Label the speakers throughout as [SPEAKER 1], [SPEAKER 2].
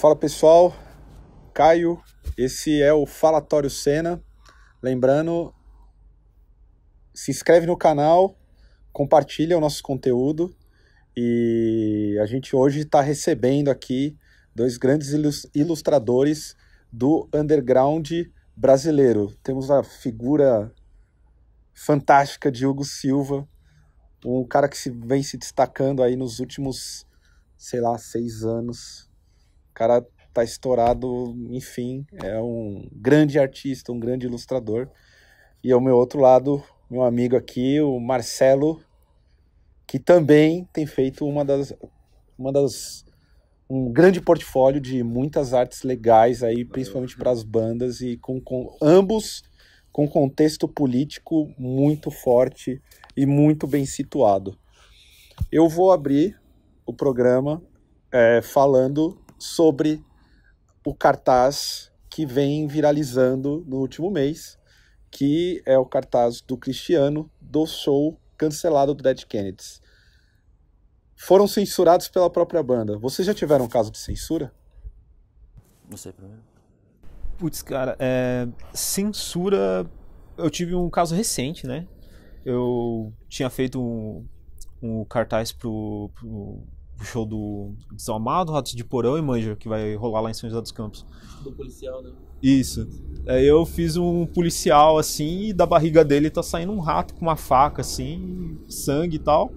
[SPEAKER 1] Fala pessoal, Caio, esse é o Falatório Cena. Lembrando, se inscreve no canal, compartilha o nosso conteúdo e a gente hoje está recebendo aqui dois grandes ilustradores do underground brasileiro. Temos a figura fantástica de Hugo Silva, um cara que se vem se destacando aí nos últimos, sei lá, seis anos. O cara tá estourado, enfim, é um grande artista, um grande ilustrador. E ao meu outro lado, meu amigo aqui, o Marcelo, que também tem feito uma das, uma das um grande portfólio de muitas artes legais aí, principalmente para as bandas e com, com ambos com contexto político muito forte e muito bem situado. Eu vou abrir o programa é, falando sobre o cartaz que vem viralizando no último mês, que é o cartaz do Cristiano do show cancelado do Dead Kennedys. Foram censurados pela própria banda. Vocês já tiveram um caso de censura?
[SPEAKER 2] Você primeiro.
[SPEAKER 3] Putz, cara, é, censura. Eu tive um caso recente, né? Eu tinha feito um, um cartaz pro, pro, pro, show do Desalmado, Ratos de Porão e Manja, que vai rolar lá em São José dos Campos.
[SPEAKER 2] Do policial, né?
[SPEAKER 3] Isso. Aí eu fiz um policial assim e da barriga dele tá saindo um rato com uma faca assim, sangue e tal.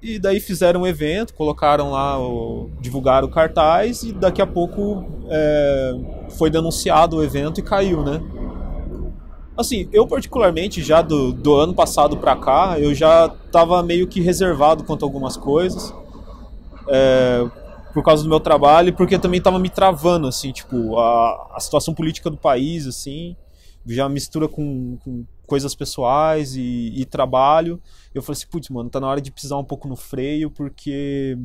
[SPEAKER 3] E daí fizeram um evento, colocaram lá, o, divulgaram o cartaz e daqui a pouco é, foi denunciado o evento e caiu, né? Assim, eu particularmente já do, do ano passado pra cá, eu já tava meio que reservado quanto a algumas coisas. É, por causa do meu trabalho e porque também tava me travando, assim, tipo, a, a situação política do país, assim, já mistura com, com coisas pessoais e, e trabalho. Eu falei assim, putz, mano, tá na hora de pisar um pouco no freio, porque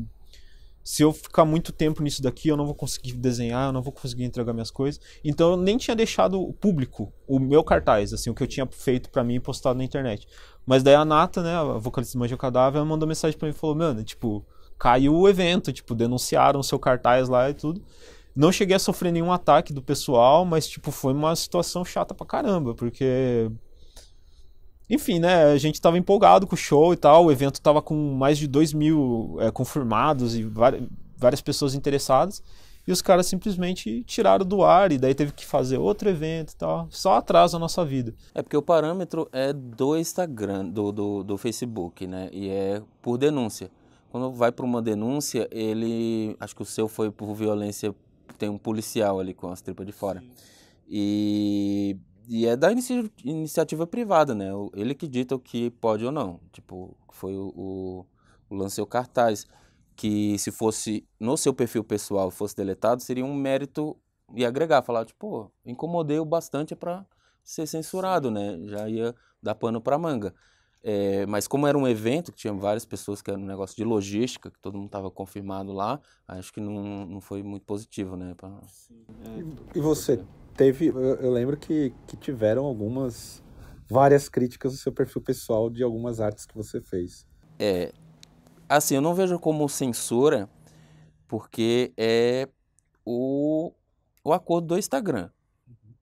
[SPEAKER 3] se eu ficar muito tempo nisso daqui, eu não vou conseguir desenhar, eu não vou conseguir entregar minhas coisas. Então eu nem tinha deixado público o meu cartaz, assim, o que eu tinha feito para mim e postado na internet. Mas daí a Nata, né, a vocalista do Manja Cadáver, ela mandou mensagem para mim e falou: "Mano, tipo, caiu o evento, tipo, denunciaram o seu cartaz lá e tudo". Não cheguei a sofrer nenhum ataque do pessoal, mas, tipo, foi uma situação chata pra caramba, porque. Enfim, né? A gente tava empolgado com o show e tal. O evento tava com mais de 2 mil é, confirmados e várias pessoas interessadas. E os caras simplesmente tiraram do ar e daí teve que fazer outro evento e tal. Só atrasa a nossa vida.
[SPEAKER 2] É porque o parâmetro é do Instagram, do, do, do Facebook, né? E é por denúncia. Quando vai para uma denúncia, ele. Acho que o seu foi por violência tem um policial ali com as tripas de fora. E, e é da inici iniciativa privada, né? Ele que dita o que pode ou não. Tipo, foi o, o, o lance o cartaz. Que se fosse no seu perfil pessoal fosse deletado, seria um mérito e agregar, falar, tipo, incomodei o bastante para ser censurado, né? Já ia dar pano para manga. É, mas como era um evento que tinha várias pessoas, que era um negócio de logística, que todo mundo estava confirmado lá, acho que não, não foi muito positivo, né? Pra...
[SPEAKER 1] E, e você teve, eu, eu lembro que, que tiveram algumas, várias críticas no seu perfil pessoal de algumas artes que você fez.
[SPEAKER 2] É, assim, eu não vejo como censura, porque é o, o acordo do Instagram.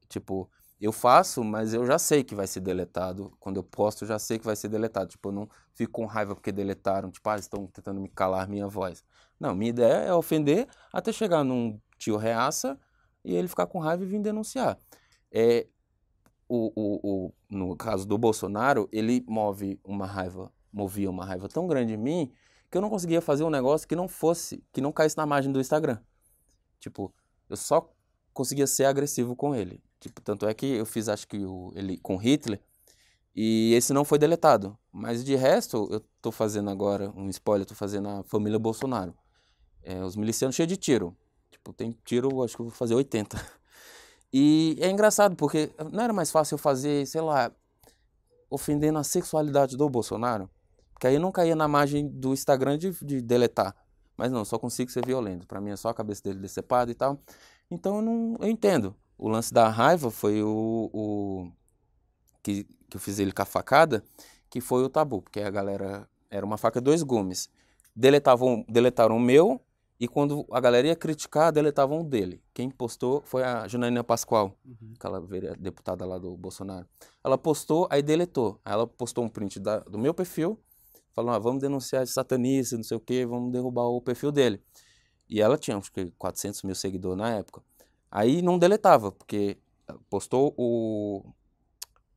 [SPEAKER 2] Tipo, eu faço, mas eu já sei que vai ser deletado. Quando eu posto, eu já sei que vai ser deletado. Tipo, eu não fico com raiva porque deletaram. Tipo, ah, estão tentando me calar minha voz. Não, minha ideia é ofender até chegar num tio reaça e ele ficar com raiva e vir denunciar. É, o, o, o, no caso do Bolsonaro, ele move uma raiva, movia uma raiva tão grande em mim que eu não conseguia fazer um negócio que não fosse, que não caísse na margem do Instagram. Tipo, eu só conseguia ser agressivo com ele. Tipo, tanto é que eu fiz, acho que o, ele com Hitler, e esse não foi deletado. Mas de resto, eu tô fazendo agora, um spoiler, tô fazendo a família Bolsonaro. É, os milicianos cheios de tiro. Tipo, tem tiro, acho que vou fazer 80. E é engraçado, porque não era mais fácil eu fazer, sei lá, ofendendo a sexualidade do Bolsonaro? Porque aí eu não caía na margem do Instagram de, de deletar. Mas não, só consigo ser violento. Para mim é só a cabeça dele decepada e tal. Então eu, não, eu entendo. O lance da raiva foi o, o que, que eu fiz ele com a facada, que foi o tabu, porque a galera era uma faca dois gumes. Deletavam, deletaram o meu E quando a galera ia criticar, deletavam dele. Quem postou foi a Janaína Pascoal,
[SPEAKER 1] Uhum.
[SPEAKER 2] aquela deputada lá do Bolsonaro. Ela postou, aí deletou. Aí ela postou um print da- do meu perfil, falando, ah, vamos denunciar esse satanista, não sei o quê, vamos derrubar o perfil dele. E ela tinha, acho que 400 mil seguidores na época. Aí não deletava, porque postou o,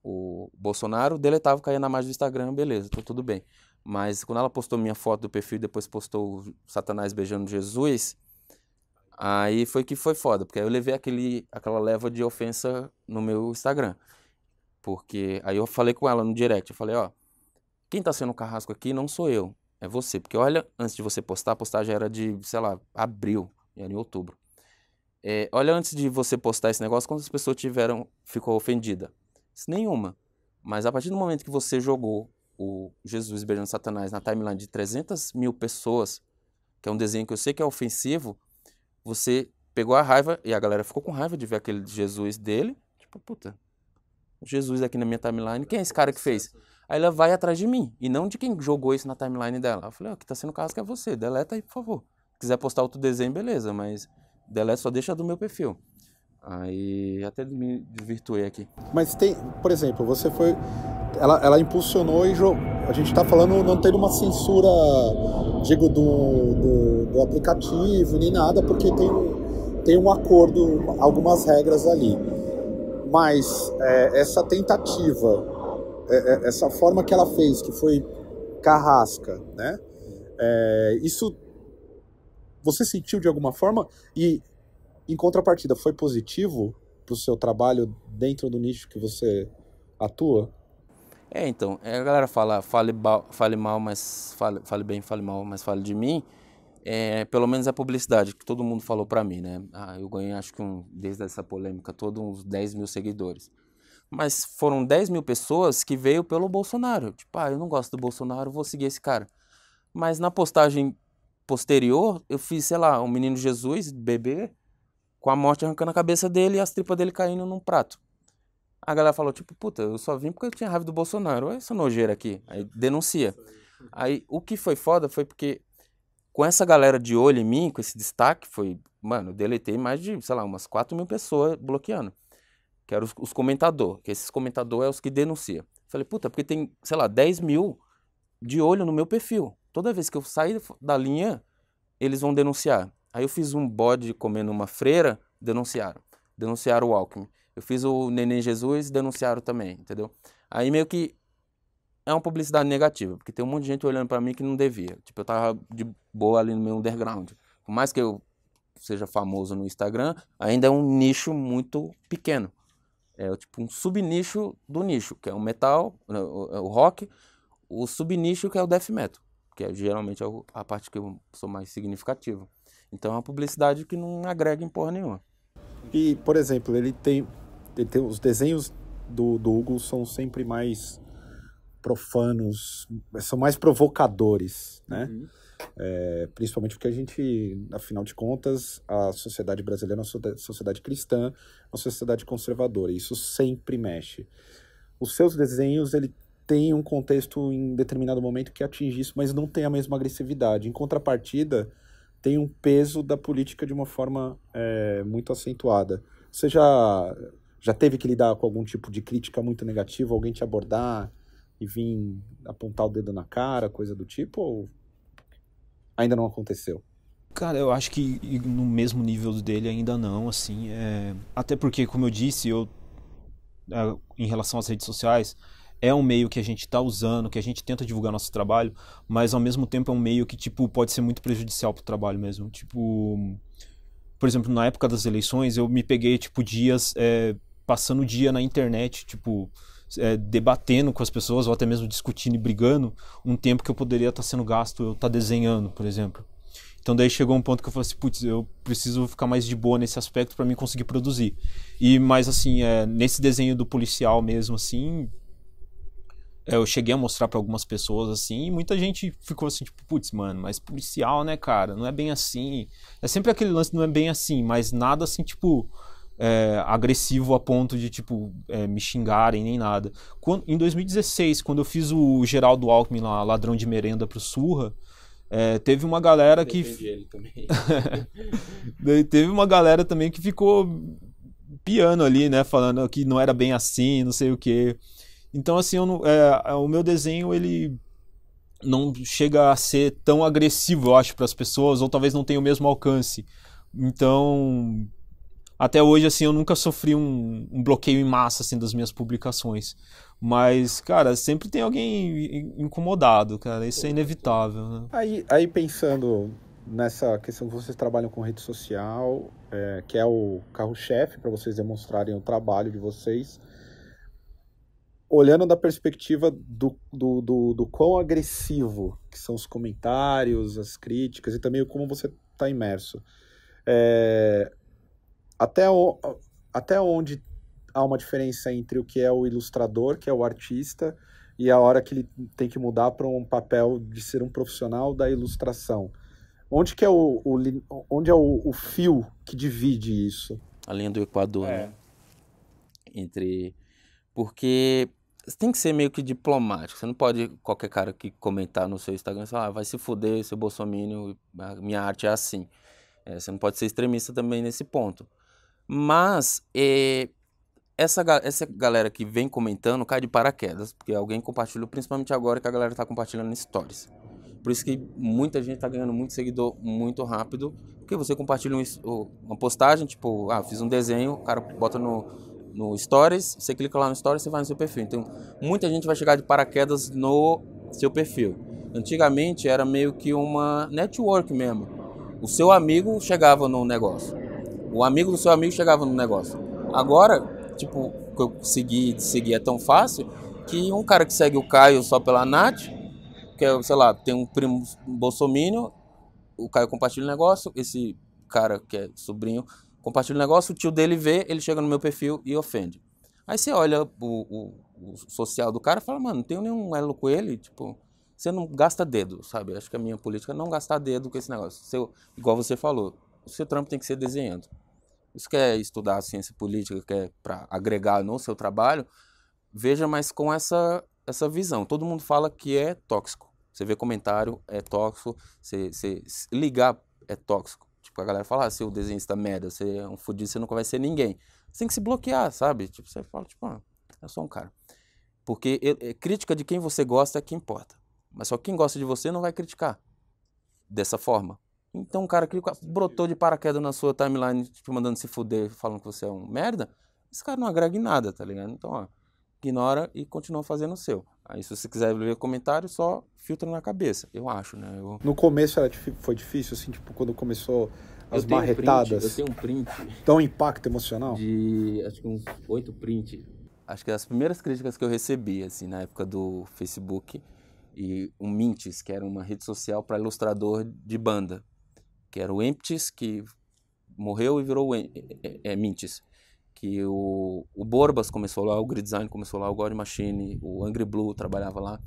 [SPEAKER 2] o Bolsonaro, deletava, caía na imagem do Instagram, beleza, tá tudo bem. Mas quando ela postou minha foto do perfil e depois postou Satanás beijando Jesus, aí foi que foi foda, porque aí eu levei aquele, aquela leva de ofensa no meu Instagram. Porque aí eu falei com ela no direct, eu falei, ó, quem tá sendo carrasco aqui não sou eu, é você. Porque olha, antes de você postar, a postagem era de, sei lá, abril, era em outubro. É, olha antes de você postar esse negócio, quantas pessoas tiveram, ficou ofendida? Nenhuma. Mas a partir do momento que você jogou o Jesus beijando Satanás na timeline de 300 mil pessoas, que é um desenho que eu sei que é ofensivo, você pegou a raiva e a galera ficou com raiva de ver aquele Jesus dele. Tipo, puta, Jesus aqui na minha timeline, quem é esse cara que fez? Aí ela vai atrás de mim, e não de quem jogou isso na timeline dela. Eu falei, ó, que tá sendo caso que é você, deleta aí, por favor. Se quiser postar outro desenho, beleza, mas deleta só deixa do meu perfil. Aí até me desvirtuei aqui.
[SPEAKER 1] Mas tem, por exemplo, você foi. Ela, ela impulsionou e jogou. A gente está falando não tendo uma censura, digo, do, do, do aplicativo nem nada, porque tem, tem um acordo, algumas regras ali. Mas é, essa tentativa, é, é, essa forma que ela fez, que foi carrasca, né? É, isso você sentiu de alguma forma? E em contrapartida, foi positivo para o seu trabalho dentro do nicho que você atua?
[SPEAKER 2] É, então, é, a galera fala, fale, fale mal, mas fale, fale bem, fale mal, mas fale de mim. É, pelo menos é publicidade que todo mundo falou pra mim, né? Ah, eu ganhei, acho que um, desde essa polêmica toda, uns 10 mil seguidores. Mas foram 10 mil pessoas que veio pelo Bolsonaro. Tipo, ah, eu não gosto do Bolsonaro, vou seguir esse cara. Mas na postagem posterior, eu fiz, sei lá, um menino Jesus, bebê, com a morte arrancando a cabeça dele e as tripas dele caindo num prato. A galera falou, tipo, puta, eu só vim porque eu tinha raiva do Bolsonaro. Olha essa nojeira aqui. Aí denuncia. Aí o que foi foda foi porque com essa galera de olho em mim, com esse destaque, foi, mano, deletei mais de, sei lá, umas 4 mil pessoas bloqueando. Que eram os, os comentadores, que esses comentadores é os que denunciam. Falei, puta, porque tem, sei lá, 10 mil de olho no meu perfil. Toda vez que eu sair da linha, eles vão denunciar. Aí eu fiz um bode comendo uma freira, denunciaram. Denunciaram o Alckmin. Eu fiz o Neném Jesus, denunciaram também, entendeu? Aí meio que é uma publicidade negativa, porque tem um monte de gente olhando pra mim que não devia. Tipo, eu tava de boa ali no meu underground. Por mais que eu seja famoso no Instagram, ainda é um nicho muito pequeno. É tipo um subnicho do nicho, que é o metal, né, o, o rock, o subnicho que é o death metal, que é, geralmente é a parte que eu sou mais significativo. Então é uma publicidade que não agrega em porra nenhuma.
[SPEAKER 1] E, por exemplo, ele tem, ele tem os desenhos do, do Hugo são sempre mais profanos, são mais provocadores, né? É, principalmente porque a gente, afinal de contas, a sociedade brasileira é uma sociedade cristã, uma sociedade conservadora. Isso sempre mexe. Os seus desenhos, ele tem um contexto em determinado momento que atinge isso, mas não tem a mesma agressividade. Em contrapartida, tem um peso da política de uma forma é, muito acentuada. Você já, já teve que lidar com algum tipo de crítica muito negativa, alguém te abordar e vir apontar o dedo na cara, coisa do tipo, ou ainda não aconteceu?
[SPEAKER 3] Cara, eu acho que no mesmo nível dele ainda não, assim, é... até porque, como eu disse, eu é, em relação às redes sociais, é um meio que a gente está usando, que a gente tenta divulgar nosso trabalho, mas ao mesmo tempo é um meio que tipo pode ser muito prejudicial pro trabalho mesmo. Tipo, por exemplo, na época das eleições, eu me peguei tipo dias é, passando o dia na internet, tipo é, debatendo com as pessoas ou até mesmo discutindo e brigando, um tempo que eu poderia estar sendo gasto eu estar desenhando, por exemplo. Então daí chegou um ponto que eu falei assim, putz, eu preciso ficar mais de boa nesse aspecto para mim conseguir produzir. E mais assim, é, nesse desenho do policial mesmo assim, eu cheguei a mostrar para algumas pessoas assim, e muita gente ficou assim, tipo, putz, mano, mas policial, né, cara? Não é bem assim. É sempre aquele lance, não é bem assim, mas nada assim, tipo, é, agressivo a ponto de, tipo, é, me xingarem nem nada. Quando, em 2016, quando eu fiz o Geraldo Alckmin lá, Ladrão de Merenda pro Surra, É, teve uma galera que.
[SPEAKER 2] ele também.
[SPEAKER 3] Teve uma galera também que ficou piano ali, né? Falando que não era bem assim, não sei o que. Então, assim, não, é, o meu desenho, ele não chega a ser tão agressivo, eu acho, para as pessoas, ou talvez não tenha o mesmo alcance. Então, até hoje, assim, eu nunca sofri um, um, bloqueio em massa, assim, das minhas publicações. Mas, cara, sempre tem alguém incomodado, cara. Isso é inevitável, né?
[SPEAKER 1] Aí, aí pensando nessa questão que vocês trabalham com rede social, é, que é o carro-chefe para vocês demonstrarem o trabalho de vocês, olhando da perspectiva do, do, do, do quão agressivo que são os comentários, as críticas e também como você está imerso. É, até, o, até onde há uma diferença entre o que é o ilustrador, que é o artista, e a hora que ele tem que mudar para um papel de ser um profissional da ilustração. Onde que é o, o onde é o, o, fio que divide isso?
[SPEAKER 2] A linha do Equador, é. né? Entre porque tem que ser meio que diplomático. Você não pode qualquer cara que comentar no seu Instagram falar, ah, vai se fuder, seu bolsominion, minha arte é assim. É, você não pode ser extremista também nesse ponto. Mas é, essa, essa galera que vem comentando cai de paraquedas, porque alguém compartilhou, principalmente agora que a galera está compartilhando stories. Por isso que muita gente está ganhando muito seguidor muito rápido, porque você compartilha um, uma postagem, tipo, ah, fiz um desenho, o cara bota no, no Stories, você clica lá no Stories, você vai no seu perfil. Então, muita gente vai chegar de paraquedas no seu perfil. Antigamente era meio que uma network mesmo. O seu amigo chegava no negócio. O amigo do seu amigo chegava no negócio. Agora, tipo, eu seguir, seguir é tão fácil que um cara que segue o Caio só pela Nath, que é, sei lá, tem um primo bolsomínio, o Caio compartilha o negócio, esse cara que é sobrinho compartilha o negócio, o tio dele vê, ele chega no meu perfil e ofende. Aí você olha o, o, o social do cara e fala, mano, não tenho nenhum elo com ele, tipo, você não gasta dedo, sabe? Acho que a minha política é não gastar dedo com esse negócio. Seu, igual você falou, o seu trampo tem que ser desenhando. Isso quer estudar ciência política, quer para agregar no seu trabalho, veja, mas com essa, essa visão. Todo mundo fala que é tóxico. Você vê comentário, é tóxico. Você, você ligar é tóxico. Tipo, a galera fala, ah, seu desenhista merda, você é um fudido, você nunca vai ser ninguém. Você tem que se bloquear, sabe? Tipo, você fala, tipo, ah, eu sou um cara. Porque é, crítica de quem você gosta é que importa. Mas só quem gosta de você não vai criticar dessa forma. Então, um cara que brotou de paraquedas na sua timeline, te mandando se fuder, falando que você é um merda, esse cara não agrega em nada, tá ligado? Então, ó, ignora e continua fazendo o seu. Aí, se você quiser ver comentário, só filtra na cabeça, eu acho, né? Eu...
[SPEAKER 1] No começo era, foi difícil, assim, tipo, quando começou as eu marretadas.
[SPEAKER 2] Um eu tenho um print.
[SPEAKER 1] Tão um impacto emocional?
[SPEAKER 2] De, acho que uns oito prints. Acho que as primeiras críticas que eu recebi, assim, na época do Facebook, e o Mintis, que era uma rede social para ilustrador de banda, que era o Emptis, que morreu e virou o é, é, Mintis que o, o Borbas começou lá, o Grid Design começou lá, o God Machine, o Angry Blue trabalhava lá.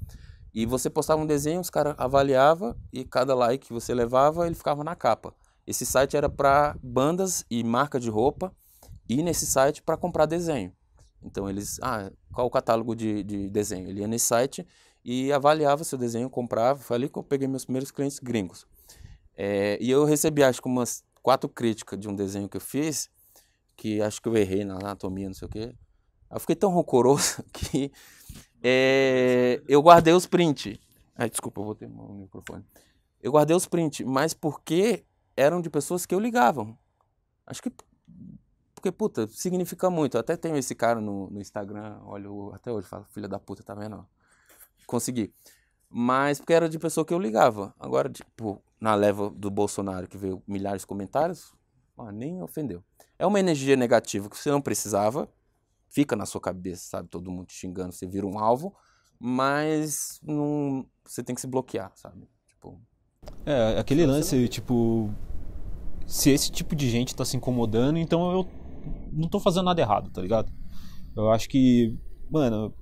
[SPEAKER 2] E você postava um desenho, os caras avaliavam e cada like que você levava, ele ficava na capa. Esse site era para bandas e marca de roupa e nesse site para comprar desenho. Então eles, ah, qual o catálogo de, de desenho? Ele ia nesse site e avaliava seu desenho, comprava. Foi ali que eu peguei meus primeiros clientes gringos. É, e eu recebi acho que umas quatro críticas de um desenho que eu fiz que acho que eu errei na anatomia, não sei o quê. Eu fiquei tão rancoroso que é, eu guardei os prints. Ai, desculpa, eu vou ter o microfone. Eu guardei os prints, mas porque eram de pessoas que eu ligavam. Acho que porque, puta, significa muito. Eu até tenho esse cara no, no Instagram, olho até hoje, falo, filha da puta, tá vendo? Consegui. Mas porque era de pessoa que eu ligava. Agora, tipo, na leva do Bolsonaro, que veio milhares de comentários, nem ofendeu. É uma energia negativa que você não precisava, fica na sua cabeça, sabe? Todo mundo te xingando, você vira um alvo, mas não, você tem que se bloquear, sabe? Tipo,
[SPEAKER 3] é, aquele lance, não... tipo, se esse tipo de gente tá se incomodando, então eu não tô fazendo nada errado, tá ligado? Eu acho que, mano,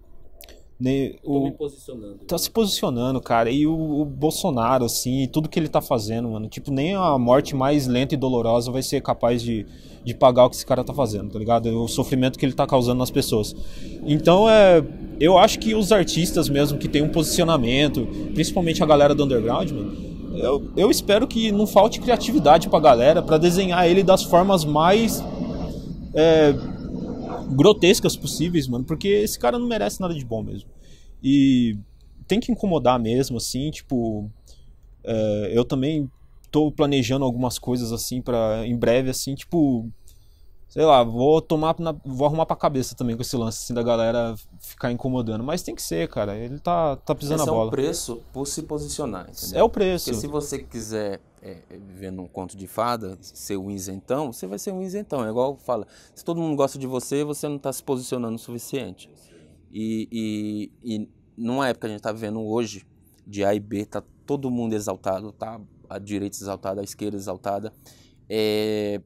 [SPEAKER 2] né, o, me posicionando.
[SPEAKER 3] Tá né? se posicionando, cara. E o, o, Bolsonaro, assim, tudo que ele tá fazendo, mano. Tipo, nem a morte mais lenta e dolorosa vai ser capaz de, de pagar o que esse cara tá fazendo, tá ligado? O sofrimento que ele tá causando nas pessoas. Então, é. Eu acho que os artistas mesmo que tem um posicionamento, principalmente a galera do underground, mano, eu, eu espero que não falte criatividade pra galera para desenhar ele das formas mais é, grotescas possíveis, mano, porque esse cara não merece nada de bom mesmo. E tem que incomodar mesmo, assim, tipo. É, eu também tô planejando algumas coisas assim para em breve, assim, tipo sei lá, vou tomar na, vou arrumar pra cabeça também com esse lance assim da galera ficar incomodando, mas tem que ser, cara. Ele tá tá pisando
[SPEAKER 2] Esse
[SPEAKER 3] a bola.
[SPEAKER 2] é o preço por se posicionar, entendeu?
[SPEAKER 3] É o preço.
[SPEAKER 2] Porque se você quiser é, viver num conto de fada, ser um isentão, você vai ser um isentão. É igual fala, se todo mundo gosta de você, você não está se posicionando o suficiente. E, e, e numa época que a gente está vivendo hoje, de A e B, tá todo mundo exaltado, tá a direita exaltada, a esquerda exaltada. É,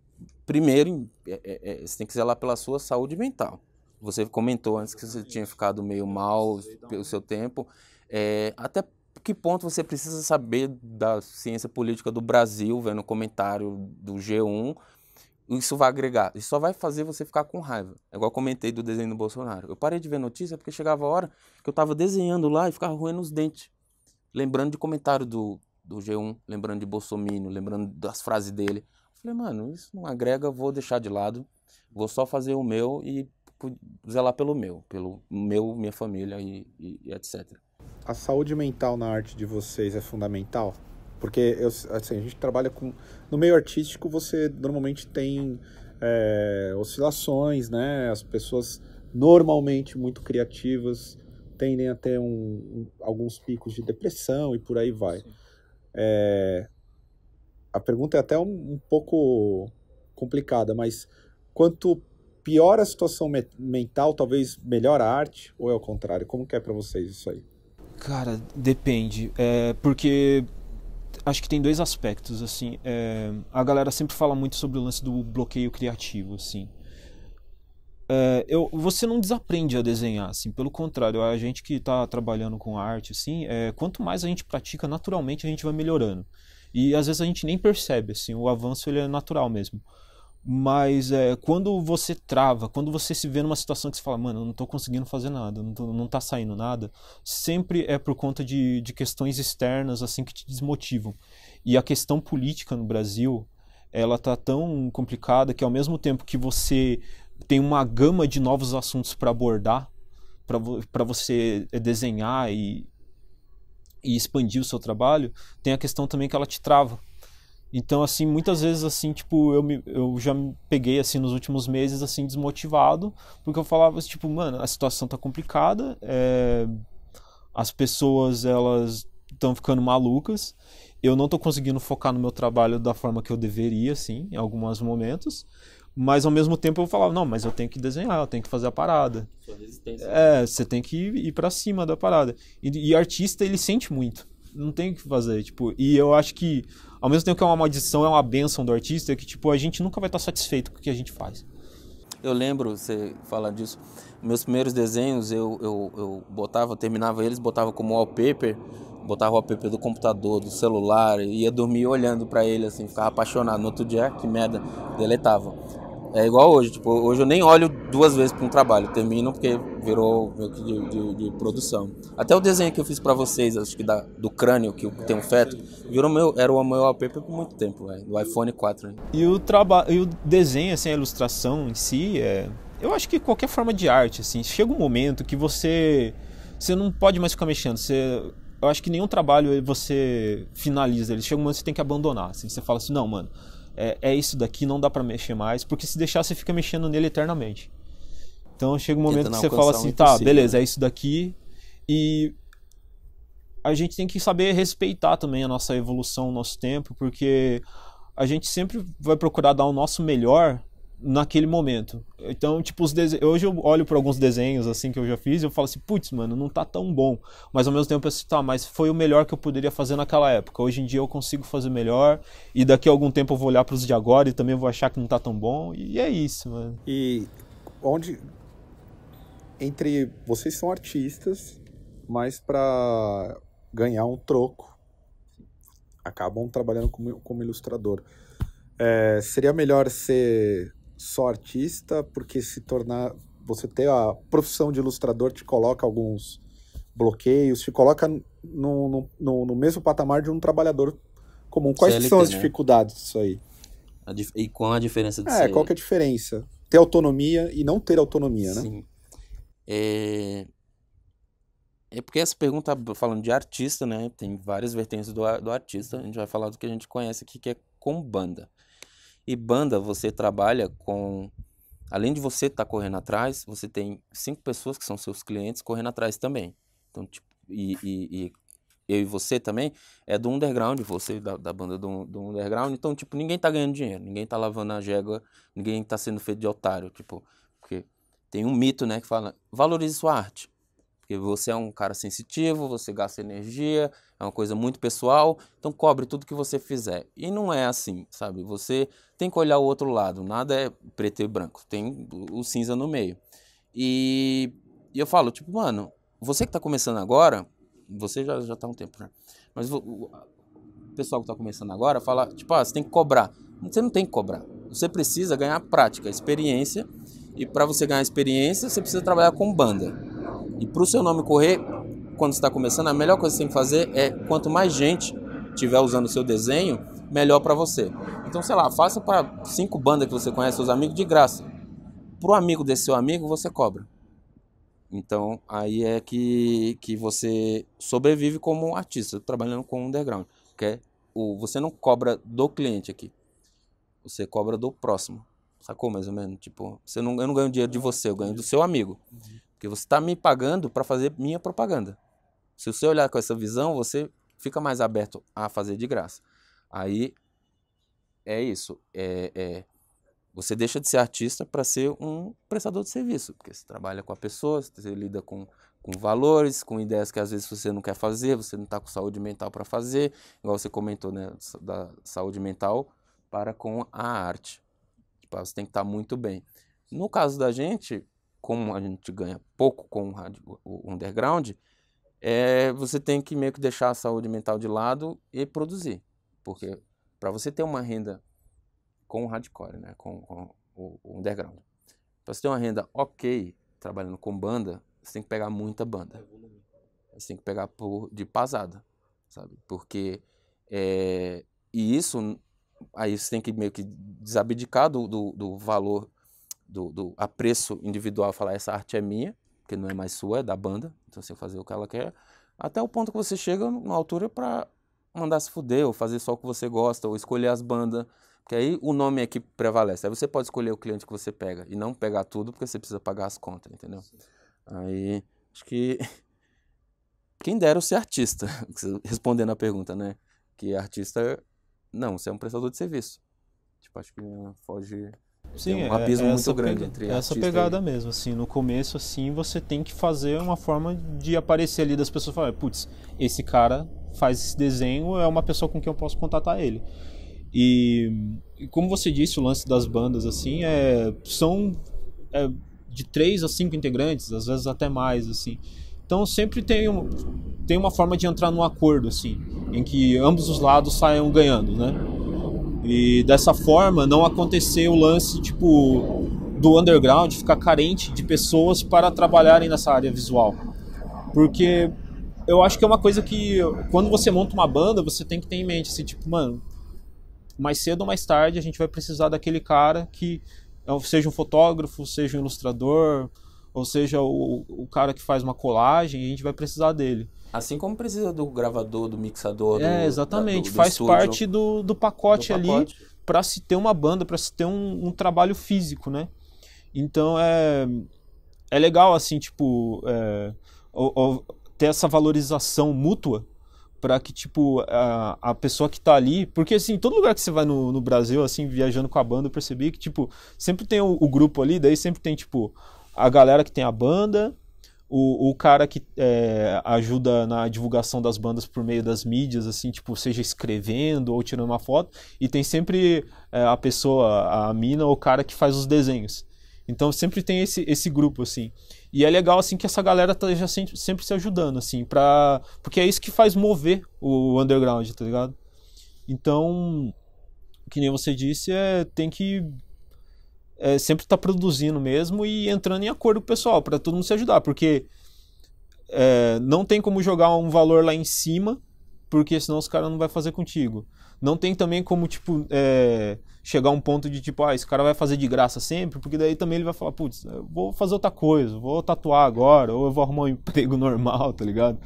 [SPEAKER 2] primeiro, é, é, é, você tem que zelar pela sua saúde mental. Você comentou antes que você tinha ficado meio mal pelo seu tempo. É, até que ponto você precisa saber da ciência política do Brasil, vendo o comentário do G1, isso vai agregar. Isso só vai fazer você ficar com raiva. É igual eu comentei do desenho do Bolsonaro. Eu parei de ver notícia porque chegava a hora que eu estava desenhando lá e ficava roendo os dentes. Lembrando de comentário do, do G1, lembrando de Bolsonaro, lembrando das frases dele. Falei, mano, isso não agrega, vou deixar de lado, vou só fazer o meu e zelar pelo meu, pelo meu, minha família e, e, e etc.
[SPEAKER 1] A saúde mental na arte de vocês é fundamental? Porque eu, assim, a gente trabalha com. No meio artístico, você normalmente tem é, oscilações, né? As pessoas normalmente muito criativas tendem a ter um, um, alguns picos de depressão e por aí vai. É, a pergunta é até um, um pouco complicada, mas quanto pior a situação me mental, talvez melhor a arte, ou é o contrário? Como que é para vocês isso aí?
[SPEAKER 3] Cara, depende. É, porque acho que tem dois aspectos, assim. É, a galera sempre fala muito sobre o lance do bloqueio criativo, assim. É, eu, você não desaprende a desenhar, assim, pelo contrário, a gente que está trabalhando com arte, assim, é, quanto mais a gente pratica, naturalmente a gente vai melhorando. E às vezes a gente nem percebe, assim, o avanço ele é natural mesmo. Mas é, quando você trava, quando você se vê numa situação que você fala, mano, eu não estou conseguindo fazer nada, não, tô, não tá saindo nada, sempre é por conta de, de questões externas, assim, que te desmotivam. E a questão política no Brasil, ela tá tão complicada que ao mesmo tempo que você tem uma gama de novos assuntos para abordar, para você desenhar e, e expandir o seu trabalho, tem a questão também que ela te trava. Então, assim, muitas vezes, assim, tipo, eu, me, eu já me peguei, assim, nos últimos meses, assim, desmotivado, porque eu falava, tipo, mano, a situação tá complicada, é... as pessoas, elas estão ficando malucas, eu não tô conseguindo focar no meu trabalho da forma que eu deveria, assim, em alguns momentos, mas ao mesmo tempo eu falava, não, mas eu tenho que desenhar, eu tenho que fazer a parada. Sua resistência. É, você tem que ir, ir para cima da parada. E, e artista, ele sente muito. Não tem o que fazer, tipo, e eu acho que ao mesmo tempo que é uma maldição, é uma benção do artista, é que tipo, a gente nunca vai estar satisfeito com o que a gente faz.
[SPEAKER 2] Eu lembro, você falar disso, meus primeiros desenhos eu, eu, eu botava, terminava eles, botava como wallpaper, botava o wallpaper do computador, do celular, ia dormir olhando para ele assim, ficava apaixonado. No outro dia, que merda, deletava. É igual hoje, tipo, hoje eu nem olho duas vezes para um trabalho, termino porque virou meio que de, de, de, produção. Até o desenho que eu fiz para vocês, acho que da, do crânio, que tem um feto, virou meu, era o meu wallpaper por muito tempo, véio, do iPhone 4. Né?
[SPEAKER 3] E o trabalho, e o desenho, assim, a ilustração em si, é, eu acho que qualquer forma de arte, assim, chega um momento que você, você não pode mais ficar mexendo, você eu acho que nenhum trabalho você finaliza ele. Chega um momento que você tem que abandonar. Assim, você fala assim, não, mano, é, é isso daqui, não dá para mexer mais, porque se deixar você fica mexendo nele eternamente. Então chega um momento que você fala assim, tá, beleza, né? é isso daqui. E a gente tem que saber respeitar também a nossa evolução, o nosso tempo, porque a gente sempre vai procurar dar o nosso melhor naquele momento. Então, tipo, os hoje eu olho para alguns desenhos assim que eu já fiz e eu falo assim, putz, mano, não tá tão bom. Mas ao mesmo tempo eu penso, tá, mas foi o melhor que eu poderia fazer naquela época. Hoje em dia eu consigo fazer melhor e daqui a algum tempo eu vou olhar para os de agora e também vou achar que não tá tão bom. E é isso, mano.
[SPEAKER 1] E onde entre vocês são artistas, mas para ganhar um troco acabam trabalhando como, como ilustrador. É, seria melhor ser só artista, porque se tornar. Você ter a profissão de ilustrador te coloca alguns bloqueios, te coloca no, no, no, no mesmo patamar de um trabalhador comum. Quais
[SPEAKER 2] CLT,
[SPEAKER 1] são as
[SPEAKER 2] né?
[SPEAKER 1] dificuldades disso aí?
[SPEAKER 2] Dif- E qual a diferença de
[SPEAKER 1] É, qual que é a diferença? Ter autonomia e não ter autonomia, né?
[SPEAKER 2] Sim. É... é porque essa pergunta, falando de artista, né? Tem várias vertentes do, do artista. A gente vai falar do que a gente conhece aqui, que é com banda. E banda, você trabalha com. Além de você estar correndo atrás, você tem cinco pessoas que são seus clientes correndo atrás também. Então, tipo, e, e- e eu e você também é do underground, você da, da banda do, do underground. Então, tipo, ninguém tá ganhando dinheiro, ninguém tá lavando a jégua, ninguém tá sendo feito de otário. Tipo, porque tem um mito, né, que fala, valorize sua arte. Porque você é um cara sensitivo, você gasta energia, é uma coisa muito pessoal, então cobre tudo que você fizer. E não é assim, sabe? Você tem que olhar o outro lado, nada é preto e branco, tem o cinza no meio. E, e eu falo, tipo, mano, você que tá começando agora, você já, já tá há um tempo, né? Mas o, pessoal que tá começando agora fala, tipo, ah, você tem que cobrar. Você não tem que cobrar. Você precisa ganhar prática, experiência. E para você ganhar experiência, você precisa trabalhar com banda. E para o seu nome correr, quando está começando, a melhor coisa que você tem que fazer é quanto mais gente tiver usando o seu desenho, melhor para você. Então, sei lá, faça para cinco bandas que você conhece, seus amigos, de graça. Pro amigo desse seu amigo, você cobra. Então, aí é que, que você sobrevive como artista, trabalhando com underground. Que é o, você não cobra do cliente aqui. Você cobra do próximo. Sacou mais ou menos? Tipo, você não, eu não ganho dinheiro de você, eu ganho do seu amigo. Porque você está me pagando para fazer minha propaganda. Se você olhar com essa visão, você fica mais aberto a fazer de graça. Aí é isso. É, é- você deixa de ser artista para ser um prestador de serviço. Porque você trabalha com a pessoa, você lida com, com valores, com ideias que às vezes você não quer fazer, você não está com saúde mental para fazer. Igual você comentou, né? Da saúde mental para com a arte. Tipo, você tem que estar muito bem. No caso da gente, como a gente ganha pouco com o underground, é, você tem que meio que deixar a saúde mental de lado e produzir. Porque para você ter uma renda com o hardcore, né, com, com o, o underground, para você ter uma renda ok trabalhando com banda, você tem que pegar muita banda. Você tem que pegar por, de pasada, sabe? Porque é, e isso aí você tem que meio que desabdicar do, do, do valor do, do apreço individual, falar essa arte é minha, porque não é mais sua, é da banda, então você fazer o que ela quer, até o ponto que você chega numa altura para mandar se fuder, ou fazer só o que você gosta, ou escolher as bandas, porque aí o nome é que prevalece. Aí você pode escolher o cliente que você pega, e não pegar tudo, porque você precisa pagar as contas, entendeu? Aí, acho que quem dera eu ser artista, respondendo a pergunta, né? Que artista, não, você é um prestador de serviço. Tipo, acho que foge
[SPEAKER 3] Sim,
[SPEAKER 2] um abismo
[SPEAKER 3] é
[SPEAKER 2] muito
[SPEAKER 3] essa
[SPEAKER 2] grande
[SPEAKER 3] pega-
[SPEAKER 2] entre
[SPEAKER 3] é essa pegada
[SPEAKER 2] e-
[SPEAKER 3] mesmo, assim, no começo, assim, você tem que fazer uma forma de aparecer ali das pessoas falarem, putz, esse cara faz esse desenho, é uma pessoa com quem eu posso contatar ele. E, e como você disse, o lance das bandas, assim, é, são é, de três a cinco integrantes, às vezes até mais, assim. Então sempre tem, um, tem uma forma de entrar num acordo, assim, em que ambos os lados saiam ganhando, né? E dessa forma não acontecer o lance tipo do underground ficar carente de pessoas para trabalharem nessa área visual. Porque eu acho que é uma coisa que quando você monta uma banda, você tem que ter em mente assim, tipo, mano, mais cedo ou mais tarde a gente vai precisar daquele cara que seja um fotógrafo, seja um ilustrador, ou seja o, o cara que faz uma colagem, a gente vai precisar dele.
[SPEAKER 2] Assim como precisa do gravador, do mixador, do,
[SPEAKER 3] é, exatamente,
[SPEAKER 2] da- do- do
[SPEAKER 3] faz
[SPEAKER 2] estúdio,
[SPEAKER 3] parte do, do pacote
[SPEAKER 2] do
[SPEAKER 3] ali para se ter uma banda, para se ter um, um trabalho físico, né? Então é, é legal, assim, tipo, é, ter essa valorização mútua para que, tipo, a, a pessoa que tá ali. Porque, assim, todo lugar que você vai no, no Brasil, assim, viajando com a banda, eu percebi que, tipo, sempre tem o, o grupo ali, daí sempre tem, tipo, a galera que tem a banda. O, o cara que é, ajuda na divulgação das bandas por meio das mídias, assim, tipo, seja escrevendo ou tirando uma foto, e tem sempre é, a pessoa, a mina ou o cara que faz os desenhos. Então sempre tem esse, esse grupo, assim. E é legal, assim, que essa galera esteja sempre, sempre se ajudando, assim, pra... porque é isso que faz mover o underground, tá ligado? Então, que nem você disse, é, tem que é, sempre estar produzindo mesmo e entrando em acordo com o pessoal, pra todo mundo se ajudar, porque é, não tem como jogar um valor lá em cima, porque senão os caras não vai fazer contigo. não tem também como, tipo, é, chegar a um ponto de tipo, ah, esse cara vai fazer de graça sempre, porque daí também ele vai falar, putz, vou fazer outra coisa, vou tatuar agora, ou eu vou arrumar um emprego normal, tá ligado?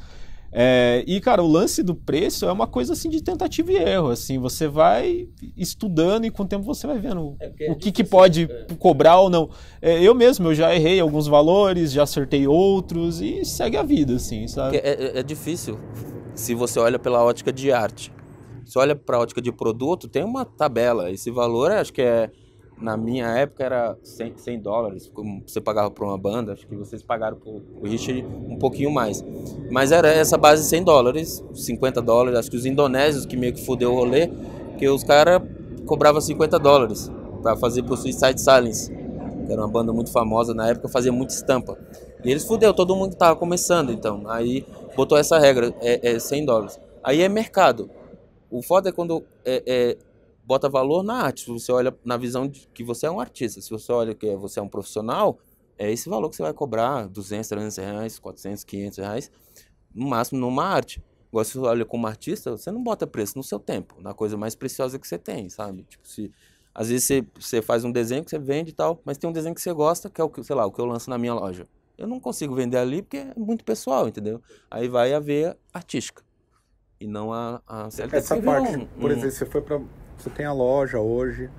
[SPEAKER 3] É, e, cara, o lance do preço é uma coisa assim de tentativa e erro. Assim, você vai estudando e com o tempo você vai vendo é o que, que pode é. cobrar ou não. É, eu mesmo, eu já errei alguns valores, já acertei outros e segue a vida, assim, sabe?
[SPEAKER 2] É, é, é difícil se você olha pela ótica de arte. Se olha para a ótica de produto, tem uma tabela. Esse valor, acho que é na minha época era 100, 100 dólares, como você pagava para uma banda, acho que vocês pagaram para o Richard um pouquinho mais. Mas era essa base 100 dólares, 50 dólares, acho que os indonésios que meio que fudeu o rolê, que os caras cobravam 50 dólares para fazer pro Suicide Silence, que era uma banda muito famosa na época, fazia muita estampa. E eles fudeu, todo mundo que tava começando, então. Aí botou essa regra, é, é 100 dólares. Aí é mercado. O foda é quando é, é bota valor na arte. Se você olha na visão de que você é um artista, se você olha que você é um profissional, é esse valor que você vai cobrar, 200, 300 reais, 400, 500 reais, no máximo numa arte. Agora, se você olha como artista, você não bota preço no seu tempo, na coisa mais preciosa que você tem, sabe? Tipo, se, às vezes você, você faz um desenho que você vende e tal, mas tem um desenho que você gosta, que é o que, sei lá, o que eu lanço na minha loja. Eu não consigo vender ali porque é muito pessoal, entendeu? Aí vai a veia artística e não a, a
[SPEAKER 1] CLT. Essa parte, um, por exemplo, você foi para você tem a loja hoje.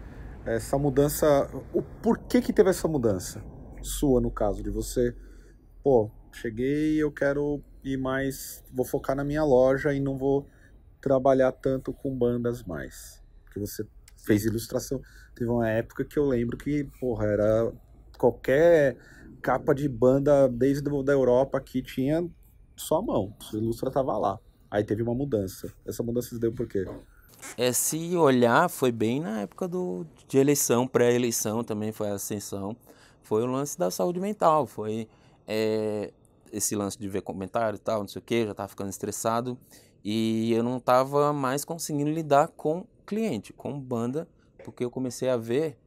[SPEAKER 1] Essa mudança, o porquê que teve essa mudança? Sua, no caso, de você, pô, cheguei eu quero ir mais, vou focar na minha loja e não vou trabalhar tanto com bandas mais. Porque você fez ilustração. Teve uma época que eu lembro que, porra, era qualquer capa de banda desde da Europa que tinha só a mão. A ilustra tava lá. Aí teve uma mudança. Essa mudança se deu por quê?
[SPEAKER 2] É, se olhar, foi bem na época do, de eleição, pré-eleição também foi a ascensão. Foi o lance da saúde mental, foi é, esse lance de ver comentário e tal, não sei o que, já tava ficando estressado. E eu não tava mais conseguindo lidar com cliente, com banda, porque eu comecei a ver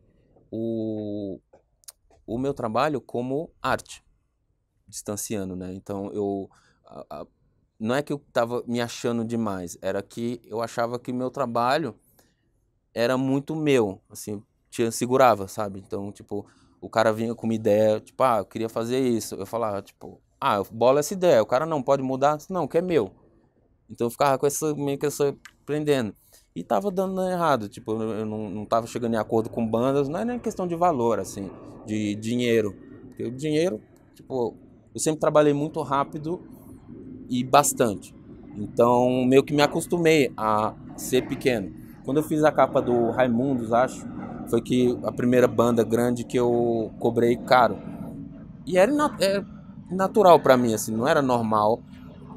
[SPEAKER 2] o, o meu trabalho como arte, distanciando, né? Então eu. A, a, não é que eu estava me achando demais, era que eu achava que meu trabalho era muito meu, assim, tinha, segurava, sabe? Então, tipo, o cara vinha com uma ideia, tipo, ah, eu queria fazer isso. Eu falava, tipo, ah, bola essa ideia. O cara não pode mudar, não, que é meu. Então eu ficava com essa, meio que essa, prendendo. E tava dando errado, tipo, eu não, não tava chegando em acordo com bandas, não é nem questão de valor, assim, de dinheiro. Porque o dinheiro, tipo, eu sempre trabalhei muito rápido e bastante. Então, meio que me acostumei a ser pequeno. Quando eu fiz a capa do Raimundos, acho, foi que a primeira banda grande que eu cobrei caro. E era é natural para mim, assim, não era normal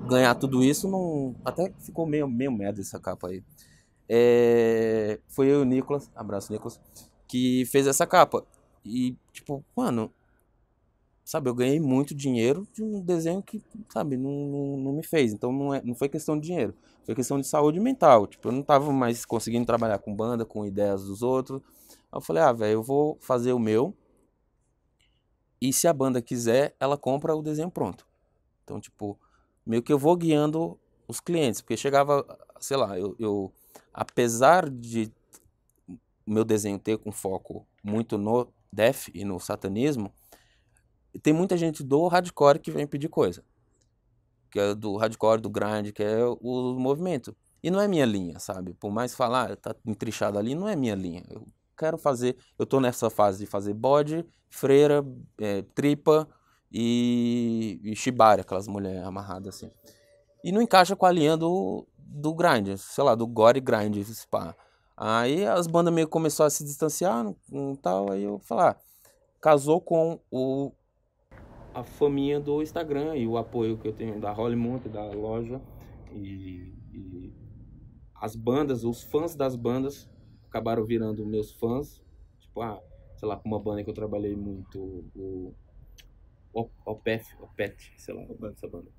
[SPEAKER 2] ganhar tudo isso. Não... Até ficou meio, meio merda essa capa aí. É... Foi eu e o Nicolas, abraço Nicolas, que fez essa capa. E, tipo, mano, sabe, eu ganhei muito dinheiro de um desenho que, sabe, não, não, não, me fez. Então não, é, não foi questão de dinheiro, foi questão de saúde mental. Tipo, eu não tava mais conseguindo trabalhar com banda, com ideias dos outros. Aí eu falei, ah, velho, eu vou fazer o meu. E se a banda quiser, ela compra o desenho pronto. Então, tipo, meio que eu vou guiando os clientes, porque chegava, sei lá, eu, eu apesar de meu desenho ter com foco muito no death e no satanismo, tem muita gente do hardcore que vem pedir coisa. Que é do hardcore, do grind, que é o movimento. E não é minha linha, sabe? Por mais falar, ah, tá entrichado ali, não é minha linha. Eu quero fazer, eu tô nessa fase de fazer bode, freira, é, tripa e, e shibari, aquelas mulheres amarradas assim. E não encaixa com a linha do, do grind, sei lá, do gore grind, spa. Aí as bandas meio começou a se distanciar, um, tal, aí eu falar, ah, casou com o a faminha do Instagram e o apoio que eu tenho da Hollywood, da loja e, e, as bandas, os fãs das bandas acabaram virando meus fãs. Tipo, ah, sei lá, com uma banda que eu trabalhei muito, o Opeth, Opeth, sei lá, essa banda.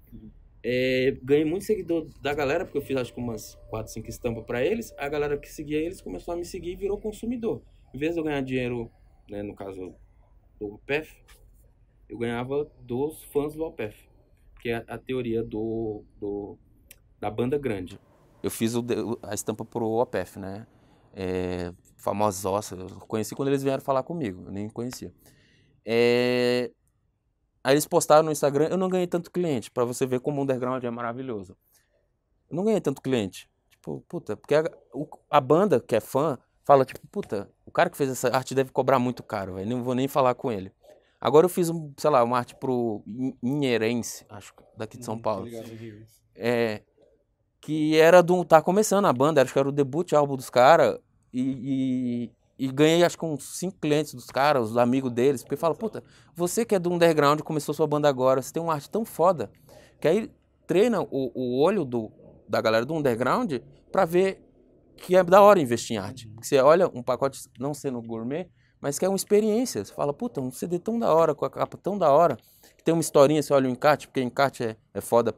[SPEAKER 2] É, ganhei muito seguidor da galera, porque eu fiz acho que umas 4, 5 estampas para eles. A galera que seguia eles começou a me seguir e virou consumidor. Em vez de eu ganhar dinheiro, né, no caso do Opeth, eu ganhava dos fãs do Alpef, que é a teoria do, do, da banda grande. eu fiz o, a estampa pro OPF, né? É, famososa, eu conheci quando eles vieram falar comigo, eu nem conhecia. É, aí eles postaram no Instagram, eu não ganhei tanto cliente, para você ver como o underground é maravilhoso. Eu não ganhei tanto cliente. Tipo, puta, porque a, a banda que é fã fala, tipo, puta, o cara que fez essa arte deve cobrar muito caro, velho, não vou nem falar com ele. Agora eu fiz, um, sei lá, uma arte pro Inherense, acho, daqui de São hum, Paulo. É, que era do. Tá começando a banda, acho que era o debut álbum dos caras. E, e, e, ganhei acho que uns cinco clientes dos caras, os amigos deles, porque fala, puta, você que é do underground, começou sua banda agora, você tem uma arte tão foda, que aí treina o, o olho do, da galera do underground para ver que é da hora investir em arte. Porque você olha um pacote, não sendo gourmet, mas que é uma experiência. Você fala, puta, um CD tão da hora, com a capa tão da hora, que tem uma historinha, você olha o encarte, porque encarte é, é foda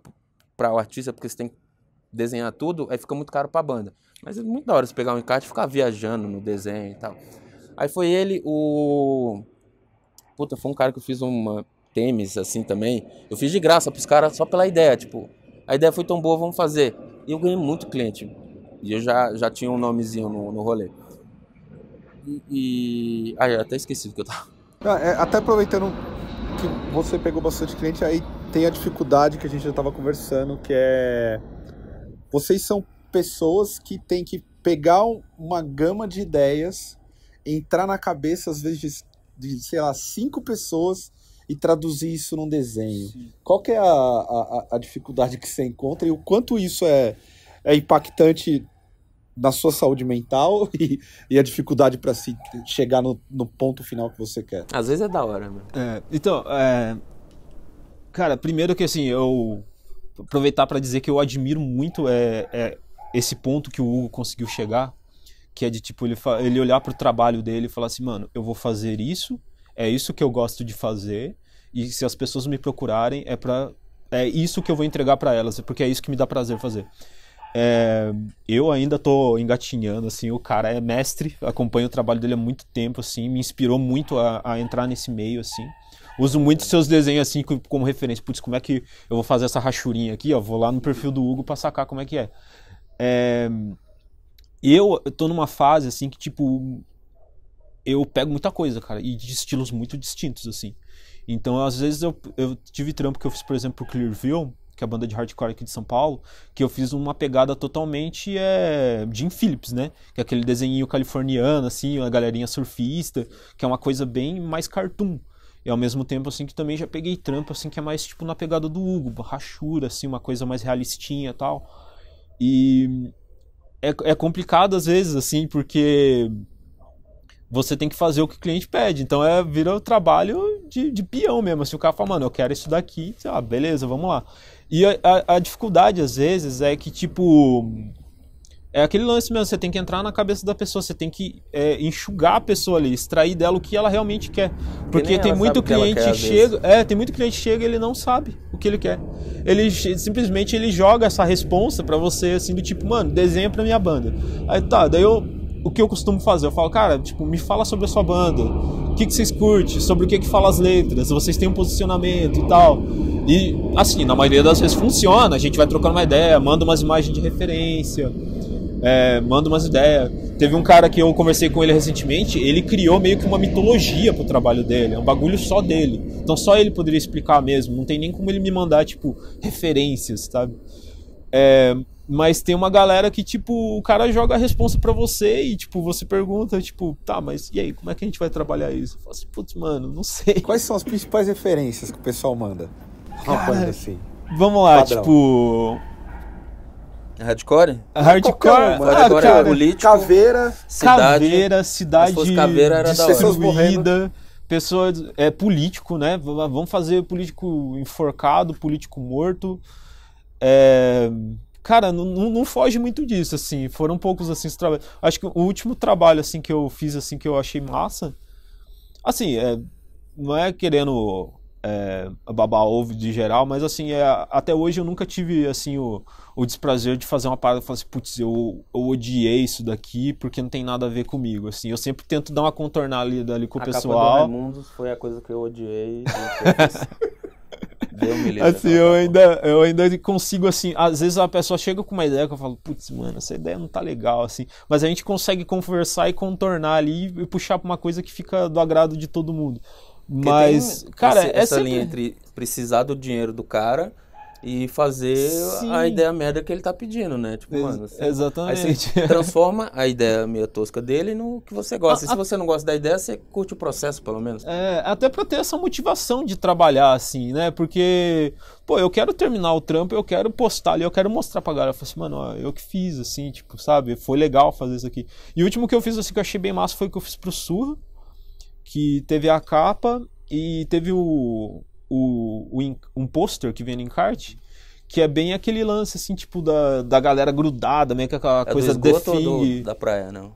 [SPEAKER 2] para o artista, porque você tem que desenhar tudo, aí fica muito caro pra banda. Mas é muito da hora você pegar um encarte e ficar viajando no desenho e tal. Aí foi ele, o. Puta, foi um cara que eu fiz uma Temis assim também. Eu fiz de graça pros caras só pela ideia, tipo, a ideia foi tão boa, vamos fazer. E eu ganhei muito cliente. E eu já, já tinha um nomezinho no, no rolê. E. e... Ah, eu até esqueci do que eu tava.
[SPEAKER 1] Ah, é, até aproveitando que você pegou bastante cliente, aí tem a dificuldade que a gente já estava conversando, que é vocês são pessoas que têm que pegar uma gama de ideias, entrar na cabeça, às vezes, de, de sei lá, cinco pessoas e traduzir isso num desenho. Sim. Qual que é a, a, a, dificuldade que você encontra e o quanto isso é, é impactante na sua saúde mental e, e a dificuldade para se chegar no, no, ponto final que você quer?
[SPEAKER 2] Às vezes é da hora, meu.
[SPEAKER 3] É, então, é, cara, primeiro que assim, eu aproveitar para dizer que eu admiro muito é, é, esse ponto que o Hugo conseguiu chegar, que é de tipo ele, ele olhar para o trabalho dele e falar assim, mano, eu vou fazer isso, é isso que eu gosto de fazer e se as pessoas me procurarem é para é isso que eu vou entregar para elas, porque é isso que me dá prazer fazer. É, eu ainda tô engatinhando, assim, o cara é mestre, acompanho o trabalho dele há muito tempo, assim, me inspirou muito a, a entrar nesse meio, assim. Uso muito seus desenhos assim como referência. Putz, como é que eu vou fazer essa rachurinha aqui? Ó, vou lá no perfil do Hugo pra sacar como é que é. é... Eu tô numa fase assim que, tipo, eu pego muita coisa, cara, e de estilos muito distintos, assim. Então, às vezes, eu, eu tive trampo que eu fiz, por exemplo, pro Clearview, que é a banda de hardcore aqui de São Paulo, que eu fiz uma pegada totalmente é, Jim Phillips, né? Que é aquele desenho californiano, assim, uma galerinha surfista, que é uma coisa bem mais cartoon. E ao mesmo tempo, assim, que também já peguei trampo, assim, que é mais, tipo, na pegada do Hugo, rachura, assim, uma coisa mais realistinha e tal. E é, é complicado às vezes, assim, porque você tem que fazer o que o cliente pede. Então é vira o trabalho de, de peão mesmo. Se assim, o cara fala, mano, eu quero isso daqui, ah, beleza, vamos lá. E a, a, a dificuldade, às vezes, é que, tipo, é aquele lance mesmo, você tem que entrar na cabeça da pessoa, você tem que é, enxugar a pessoa ali, extrair dela o que ela realmente quer. Porque tem muito cliente que chega, é, tem muito cliente chega e ele não sabe o que ele quer. Ele simplesmente ele joga essa responsa para você assim do tipo, mano, desenha pra minha banda. Aí tá, daí eu o que eu costumo fazer? Eu falo, cara, tipo, me fala sobre a sua banda. O que, que vocês curtem? Sobre o que, que fala as letras? Vocês têm um posicionamento e tal. E, assim, na maioria das vezes funciona. A gente vai trocando uma ideia, manda umas imagens de referência é, manda umas ideias. Teve um cara que eu conversei com ele recentemente, ele criou meio que uma mitologia pro trabalho dele, é um bagulho só dele. Então só ele poderia explicar mesmo, não tem nem como ele me mandar, tipo, referências, sabe? É, mas tem uma galera que, tipo, o cara joga a resposta para você e, tipo, você pergunta, tipo, tá, mas e aí, como é que a gente vai trabalhar isso? Eu falo assim, putz, mano, não sei.
[SPEAKER 1] Quais são as principais referências que o pessoal manda?
[SPEAKER 3] Uma coisa assim. Vamos lá, Padrão. tipo,
[SPEAKER 2] Hardcore?
[SPEAKER 3] Hardcore,
[SPEAKER 2] um, hardcore
[SPEAKER 1] é político. Caveira,
[SPEAKER 3] cidade. Caveira, cidade.
[SPEAKER 2] Caveira era da
[SPEAKER 3] pessoas morrendo. Pessoa é político, né? Vamos fazer político enforcado, político morto. É, cara, não, não, foge muito disso, assim. Foram poucos assim trabalhos. Acho que o último trabalho assim que eu fiz assim que eu achei massa, assim, é, não é querendo é, babar ovo de geral, mas assim, é, até hoje eu nunca tive assim o, o desprazer de fazer uma parada e falar assim, putz, eu, eu odiei isso daqui porque não tem nada a ver comigo, assim, eu sempre tento dar uma contornada ali, ali com a o pessoal.
[SPEAKER 2] Capa do foi a coisa que eu odiei.
[SPEAKER 3] Assim, eu ainda, eu ainda consigo, assim, às vezes a pessoa chega com uma ideia que eu falo, putz, mano, essa ideia não tá legal, assim. Mas a gente consegue conversar e contornar ali e puxar pra uma coisa que fica do agrado de todo mundo.
[SPEAKER 2] Porque
[SPEAKER 3] Mas, cara, é
[SPEAKER 2] essa
[SPEAKER 3] sempre...
[SPEAKER 2] linha entre precisar do dinheiro do cara e fazer
[SPEAKER 3] Sim.
[SPEAKER 2] a ideia merda que ele tá pedindo, né? Tipo,
[SPEAKER 3] Ex-
[SPEAKER 2] mano, você-
[SPEAKER 3] Exatamente.
[SPEAKER 2] Aí você transforma a ideia meio tosca dele no que você gosta. E
[SPEAKER 3] A-
[SPEAKER 2] se você não gosta da ideia, você curte o processo, pelo menos.
[SPEAKER 3] É, até pra ter essa motivação de trabalhar assim, né? Porque, pô, eu quero terminar o trampo, eu quero postar ali, eu quero mostrar pra galera. Eu falei assim, mano, ó, eu que fiz, assim, tipo, sabe? Foi legal fazer isso aqui. E o último que eu fiz, assim, que eu achei bem massa foi o que eu fiz pro Surra, que teve a capa e teve o, o, o um pôster que vem no encarte. Que é bem aquele lance, assim, tipo, da, da galera grudada, meio que aquela
[SPEAKER 2] É
[SPEAKER 3] coisa
[SPEAKER 2] do esgoto do, da praia, não?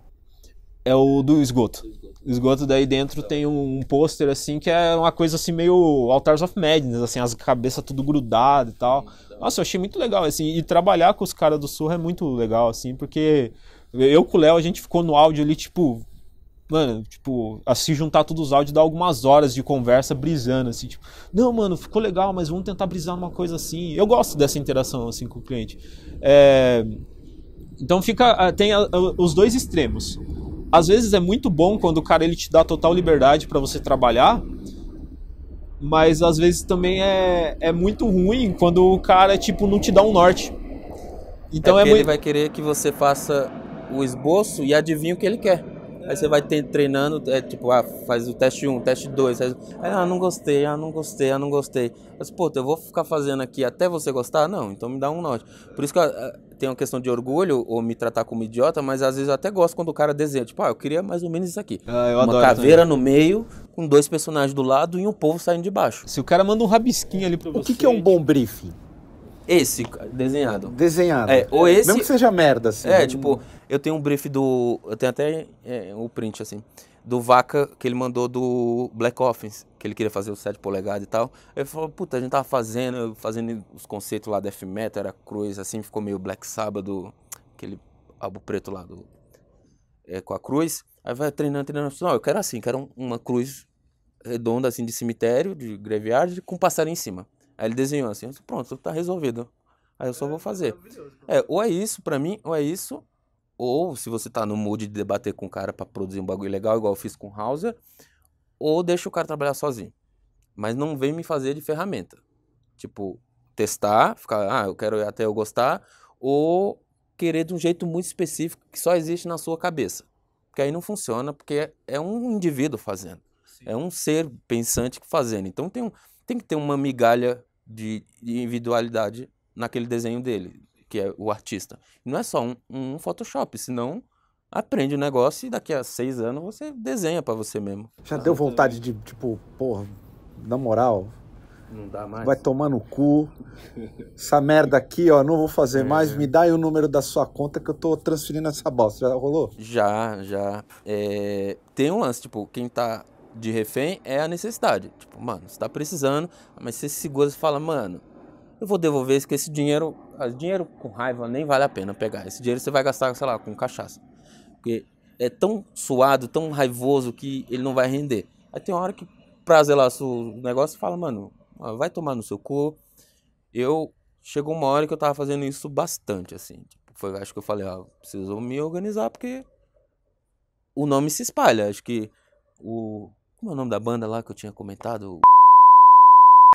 [SPEAKER 3] É o do esgoto. O esgoto daí dentro tem um, um pôster assim que é uma coisa assim meio Altars of Madness, assim, as cabeças tudo grudado e tal. Nossa, eu achei muito legal assim, e trabalhar com os caras do Surra é muito legal assim, porque eu com o Léo a gente ficou no áudio ali tipo Mano, tipo, a se juntar todos os áudios dá algumas horas de conversa brisando, assim, tipo, não, mano, ficou legal, mas vamos tentar brisar numa coisa assim. Eu gosto dessa interação, assim, com o cliente. É, Então fica, ah, tem ah, ah, os dois extremos. Às vezes é muito bom quando o cara ele te dá total liberdade para você trabalhar, mas às vezes também é, é muito ruim quando o cara tipo não te dá um norte. Então
[SPEAKER 2] é
[SPEAKER 3] é,
[SPEAKER 2] porque ele
[SPEAKER 3] muito
[SPEAKER 2] vai querer que você faça o esboço e adivinhe o que ele quer. Aí você vai ter, treinando, é, tipo, ah, faz o teste 1, teste 2, faz... Aí, ah, não gostei, ah, não gostei, ah, não gostei. Mas, pô, eu vou ficar fazendo aqui até você gostar? Não, então me dá um norte. Por isso que ah, tem uma questão de orgulho ou me tratar como idiota, mas às vezes eu até gosto quando o cara desenha. Tipo, ah, eu queria mais ou menos isso aqui.
[SPEAKER 3] Ah, eu
[SPEAKER 2] Uma
[SPEAKER 3] adoro
[SPEAKER 2] caveira no meio, com dois personagens do lado e um povo saindo de baixo.
[SPEAKER 3] Se o cara manda um rabisquinho ali pra
[SPEAKER 1] O
[SPEAKER 3] você.
[SPEAKER 1] que, que é um bom briefing?
[SPEAKER 2] Esse, desenhado.
[SPEAKER 1] Desenhado.
[SPEAKER 2] É, ou esse...
[SPEAKER 1] Mesmo que seja merda, assim.
[SPEAKER 2] É, tipo, eu tenho um brief do. Eu tenho até é, o print, assim. Do Vaca que ele mandou do Black Offense, que ele queria fazer o 7 polegadas e tal. Ele falou, puta, a gente tava fazendo, fazendo os conceitos lá da F-Metal, era cruz, assim, ficou meio Black Sabbath, aquele álbum preto lá do. É, com a cruz. Aí vai treinando, treinando. Não, eu quero assim, quero um- uma cruz redonda, assim, de cemitério, de graveyard, com um passarinho em cima. Aí ele desenhou assim, pronto, tá resolvido. Aí eu só vou fazer. É, ou é isso pra mim, ou é isso, ou se você tá no mood de debater com o cara pra produzir um bagulho legal, igual eu fiz com o Hauser, ou deixa o cara trabalhar sozinho. Mas não vem me fazer de ferramenta. Tipo, testar, ficar, ah, eu quero até eu gostar, ou querer de um jeito muito específico que só existe na sua cabeça. Porque aí não funciona, porque é um indivíduo fazendo. É um ser pensante fazendo. Então tem, um, tem que ter uma migalha de, de individualidade naquele desenho dele, que é o artista. Não é só um, um Photoshop, senão aprende o negócio e daqui a seis anos você desenha pra você mesmo.
[SPEAKER 1] Já deu vontade de, tipo, porra, na moral,
[SPEAKER 2] Não dá mais.
[SPEAKER 1] vai tomar no cu. Essa merda aqui, ó, não vou fazer
[SPEAKER 2] É.
[SPEAKER 1] mais. Me dá aí o número da sua conta que eu tô transferindo essa bosta. Já rolou?
[SPEAKER 2] Já, já. É, tem um lance, tipo, quem tá de refém é a necessidade. Tipo, mano, você tá precisando, mas você se segura e fala, mano, eu vou devolver isso, que esse dinheiro, ah, dinheiro com raiva nem vale a pena pegar. Esse dinheiro você vai gastar, sei lá, com cachaça. Porque é tão suado, tão raivoso que ele não vai render. Aí tem uma hora que prazer lá o negócio fala, mano, vai tomar no seu cu. Eu chegou uma hora que eu tava fazendo isso bastante, assim. Tipo, foi, acho que eu falei, ó, preciso me organizar porque o nome se espalha. Acho que o. Como é o nome da banda lá que eu tinha comentado?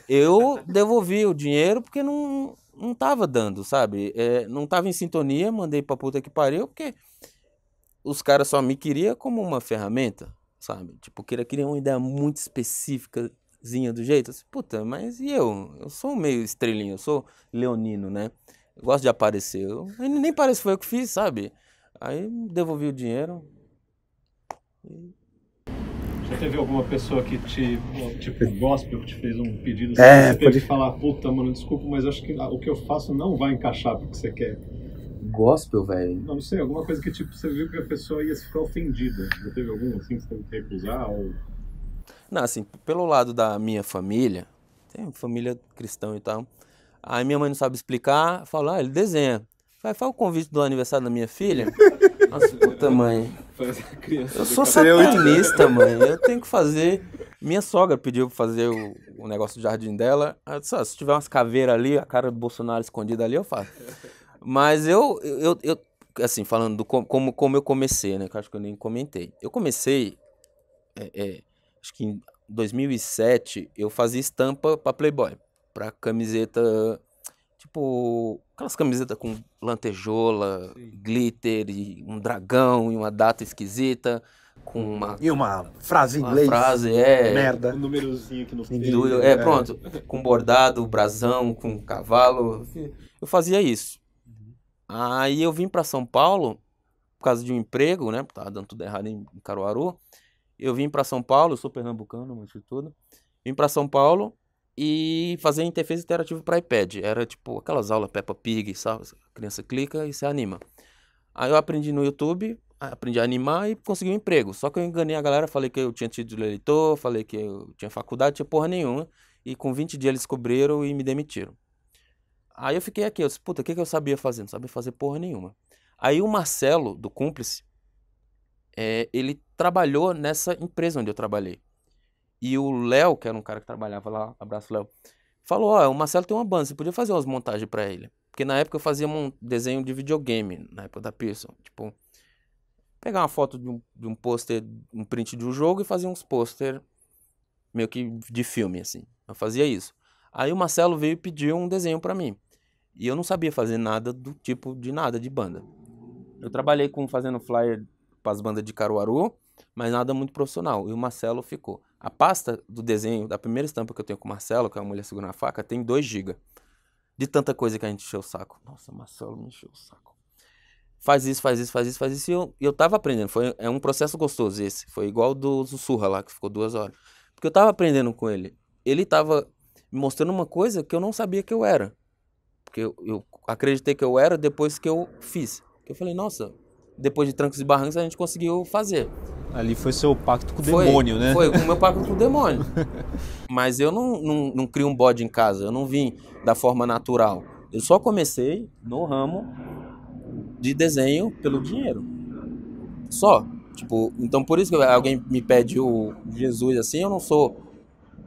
[SPEAKER 2] Eu devolvi o dinheiro porque não, não tava dando, sabe? É, não tava em sintonia, mandei pra puta que pariu, porque os caras só me queriam como uma ferramenta, sabe? Tipo, queria, queria uma ideia muito específicazinha do jeito. Assim, puta, mas e eu? Eu sou meio estrelinho, eu sou leonino, né? Eu gosto de aparecer. Eu, nem parece que foi eu que fiz, sabe? Aí devolvi o dinheiro.
[SPEAKER 4] Já teve alguma pessoa que te, tipo, gospel, que te fez um pedido
[SPEAKER 1] É,
[SPEAKER 4] você teve
[SPEAKER 1] pode-
[SPEAKER 4] que falar, puta, mano, desculpa, mas acho que o que eu faço não vai encaixar porque você quer.
[SPEAKER 2] Gospel, velho.
[SPEAKER 4] Não, não sei, alguma coisa que tipo, você viu que a pessoa ia ficar ofendida. Já teve algum assim que você teve que recusar? Ou...
[SPEAKER 2] Não, assim, pelo lado da minha família, tem família cristã e tal. Aí minha mãe não sabe explicar, fala, ah, ele desenha. Vai, faz o convite do aniversário da minha filha. Nossa, puta mãe.
[SPEAKER 4] Faz a criança
[SPEAKER 2] Eu sou satanista, mãe. Eu tenho que fazer. Minha sogra pediu pra fazer o, o negócio do jardim dela. Disse, "Ah, se tiver umas caveiras ali, a cara do Bolsonaro escondida ali, eu faço. Mas eu, eu, eu assim, falando do com- como, como eu comecei, né? Que eu acho que eu nem comentei. Eu comecei, é, é, acho que em 2007, eu fazia estampa pra Playboy. Pra camiseta, tipo, aquelas camisetas com lantejola, glitter, e um dragão e uma data esquisita, com uma,
[SPEAKER 1] E uma frase em
[SPEAKER 2] uma
[SPEAKER 1] inglês.
[SPEAKER 2] frase, é...
[SPEAKER 1] Merda.
[SPEAKER 4] Um númerozinho aqui no
[SPEAKER 1] Ninguém-
[SPEAKER 4] peito.
[SPEAKER 2] Do- é, pronto. Com bordado, brasão, com cavalo. Eu fazia isso. Aí eu vim para São Paulo por causa de um emprego, né? Tava dando tudo errado em em Caruaru. Eu vim para São Paulo, eu sou pernambucano, mas de tudo. Vim para São Paulo e fazer interface interativa para iPad. Era tipo aquelas aulas Peppa Pig, sabe? A criança clica e se anima. Aí eu aprendi no YouTube, aprendi a animar e consegui um emprego. Só que eu enganei a galera, falei que eu tinha título eleitor, falei que eu tinha faculdade, tinha porra nenhuma. E com 20 dias eles descobriram e me demitiram. Aí eu fiquei aqui, eu disse, puta, o que, que eu sabia fazer? Não sabia fazer porra nenhuma. Aí o Marcelo, do Cúmplice, é, ele trabalhou nessa empresa onde eu trabalhei. E o Léo, que era um cara que trabalhava lá, abraço Léo, falou, ó, o Marcelo tem uma banda, você podia fazer umas montagens pra ele. Porque na época eu fazia um desenho de videogame, na época da Pearson. Tipo, pegar uma foto de um, de um pôster, um print de um jogo e fazer uns pôster meio que de filme, assim. Eu fazia isso. Aí o Marcelo veio e pediu um desenho pra mim. E eu não sabia fazer nada do tipo de nada de banda. Eu trabalhei com fazendo flyer para as bandas de Caruaru, mas nada muito profissional. E o Marcelo ficou. A pasta do desenho, da primeira estampa que eu tenho com o Marcelo, que é uma mulher segurando a faca, tem 2 GB. De tanta coisa que a gente encheu o saco. Nossa, Marcelo me encheu o saco. Faz isso, faz isso, faz isso, faz isso. E eu, eu tava aprendendo. Foi, é um processo gostoso esse. Foi igual do Sussurra lá, que ficou duas horas. Porque eu tava aprendendo com ele. Ele tava me mostrando uma coisa que eu não sabia que eu era. Porque eu, eu acreditei que eu era depois que eu fiz. Eu falei, nossa, depois de trancos e barrancos a gente conseguiu fazer.
[SPEAKER 3] Ali foi seu pacto com o
[SPEAKER 2] Foi,
[SPEAKER 3] demônio, né?
[SPEAKER 2] Foi o meu pacto com o demônio. Mas eu não, não, não crio um bode em casa, eu não vim da forma natural. Eu só comecei no ramo de desenho pelo dinheiro. Só. Tipo, então por isso que alguém me pede o Jesus assim, eu não sou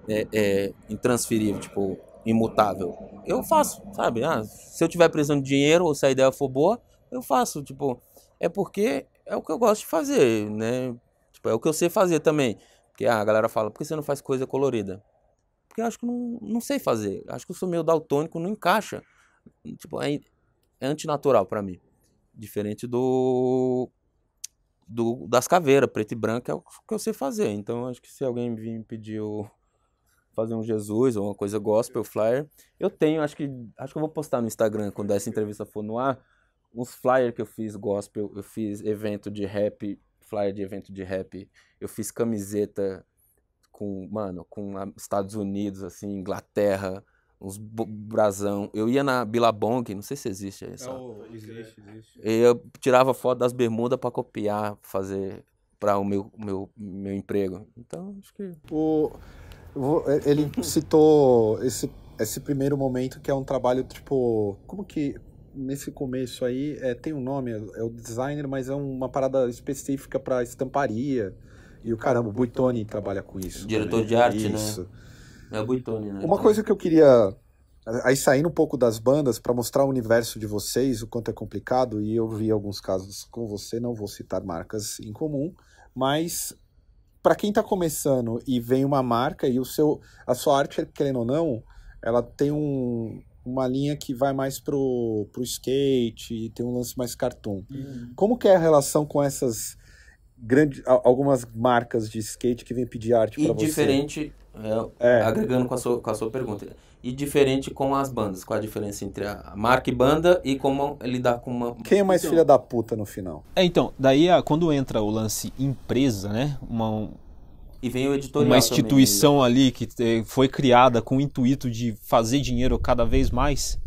[SPEAKER 2] é, é, intransferível, tipo, imutável. Eu faço, sabe? Ah, se eu tiver precisando de dinheiro ou se a ideia for boa, eu faço. Tipo, é porque é o que eu gosto de fazer, né? Tipo, é o que eu sei fazer também. Porque ah, a galera fala, por que você não faz coisa colorida? Porque eu acho que não, não sei fazer. Acho que eu sou meio daltônico, não encaixa. Tipo, é, é antinatural pra mim. Diferente do, do das caveiras, preto e branco, é o que eu sei fazer. Então, acho que se alguém vir me pedir fazer um Jesus ou uma coisa gospel, flyer, eu tenho, acho que acho que eu vou postar no Instagram quando essa entrevista for no ar, uns flyer que eu fiz gospel, eu fiz evento de rap, flyer de evento de rap, eu fiz camiseta com, mano, com a- Estados Unidos, assim, Inglaterra, uns brasão. Eu ia na Billabong, não sei se existe aí, sabe?
[SPEAKER 3] existe, existe.
[SPEAKER 2] Eu tirava foto das bermudas pra copiar, fazer para o meu, meu, meu emprego. Então, acho que
[SPEAKER 1] O, ele citou esse, esse primeiro momento que é um trabalho tipo. Como que. Nesse começo aí, é, tem um nome, é o designer, mas é uma parada específica para estamparia. E o caramba, o Buitoni trabalha com isso.
[SPEAKER 2] Diretor
[SPEAKER 1] também.
[SPEAKER 2] de arte, né?
[SPEAKER 1] Isso.
[SPEAKER 2] é o Buitoni, né?
[SPEAKER 1] Uma coisa que eu queria. Aí saindo um pouco das bandas, para mostrar o universo de vocês, o quanto é complicado, e eu vi alguns casos com você, não vou citar marcas em comum, mas para quem está começando e vem uma marca e o seu, a sua arte, querendo ou não, ela tem um, uma linha que vai mais pro, pro skate, e tem um lance mais cartoon. Como que é a relação com essas grandes, algumas marcas de skate que vêm pedir arte
[SPEAKER 2] E
[SPEAKER 1] para você?
[SPEAKER 2] diferente, é,
[SPEAKER 1] É.
[SPEAKER 2] agregando com a, sua, com a sua pergunta, e diferente com as bandas. Qual a diferença entre a marca e banda e como lidar com uma.
[SPEAKER 1] Quem é mais
[SPEAKER 4] Então.
[SPEAKER 1] filha da puta no final?
[SPEAKER 3] É, então, daí a- quando entra o lance empresa, né? Uma,
[SPEAKER 2] E vem o editorial.
[SPEAKER 3] uma
[SPEAKER 2] também,
[SPEAKER 3] instituição ali que eh, foi criada com o intuito de fazer dinheiro cada vez mais,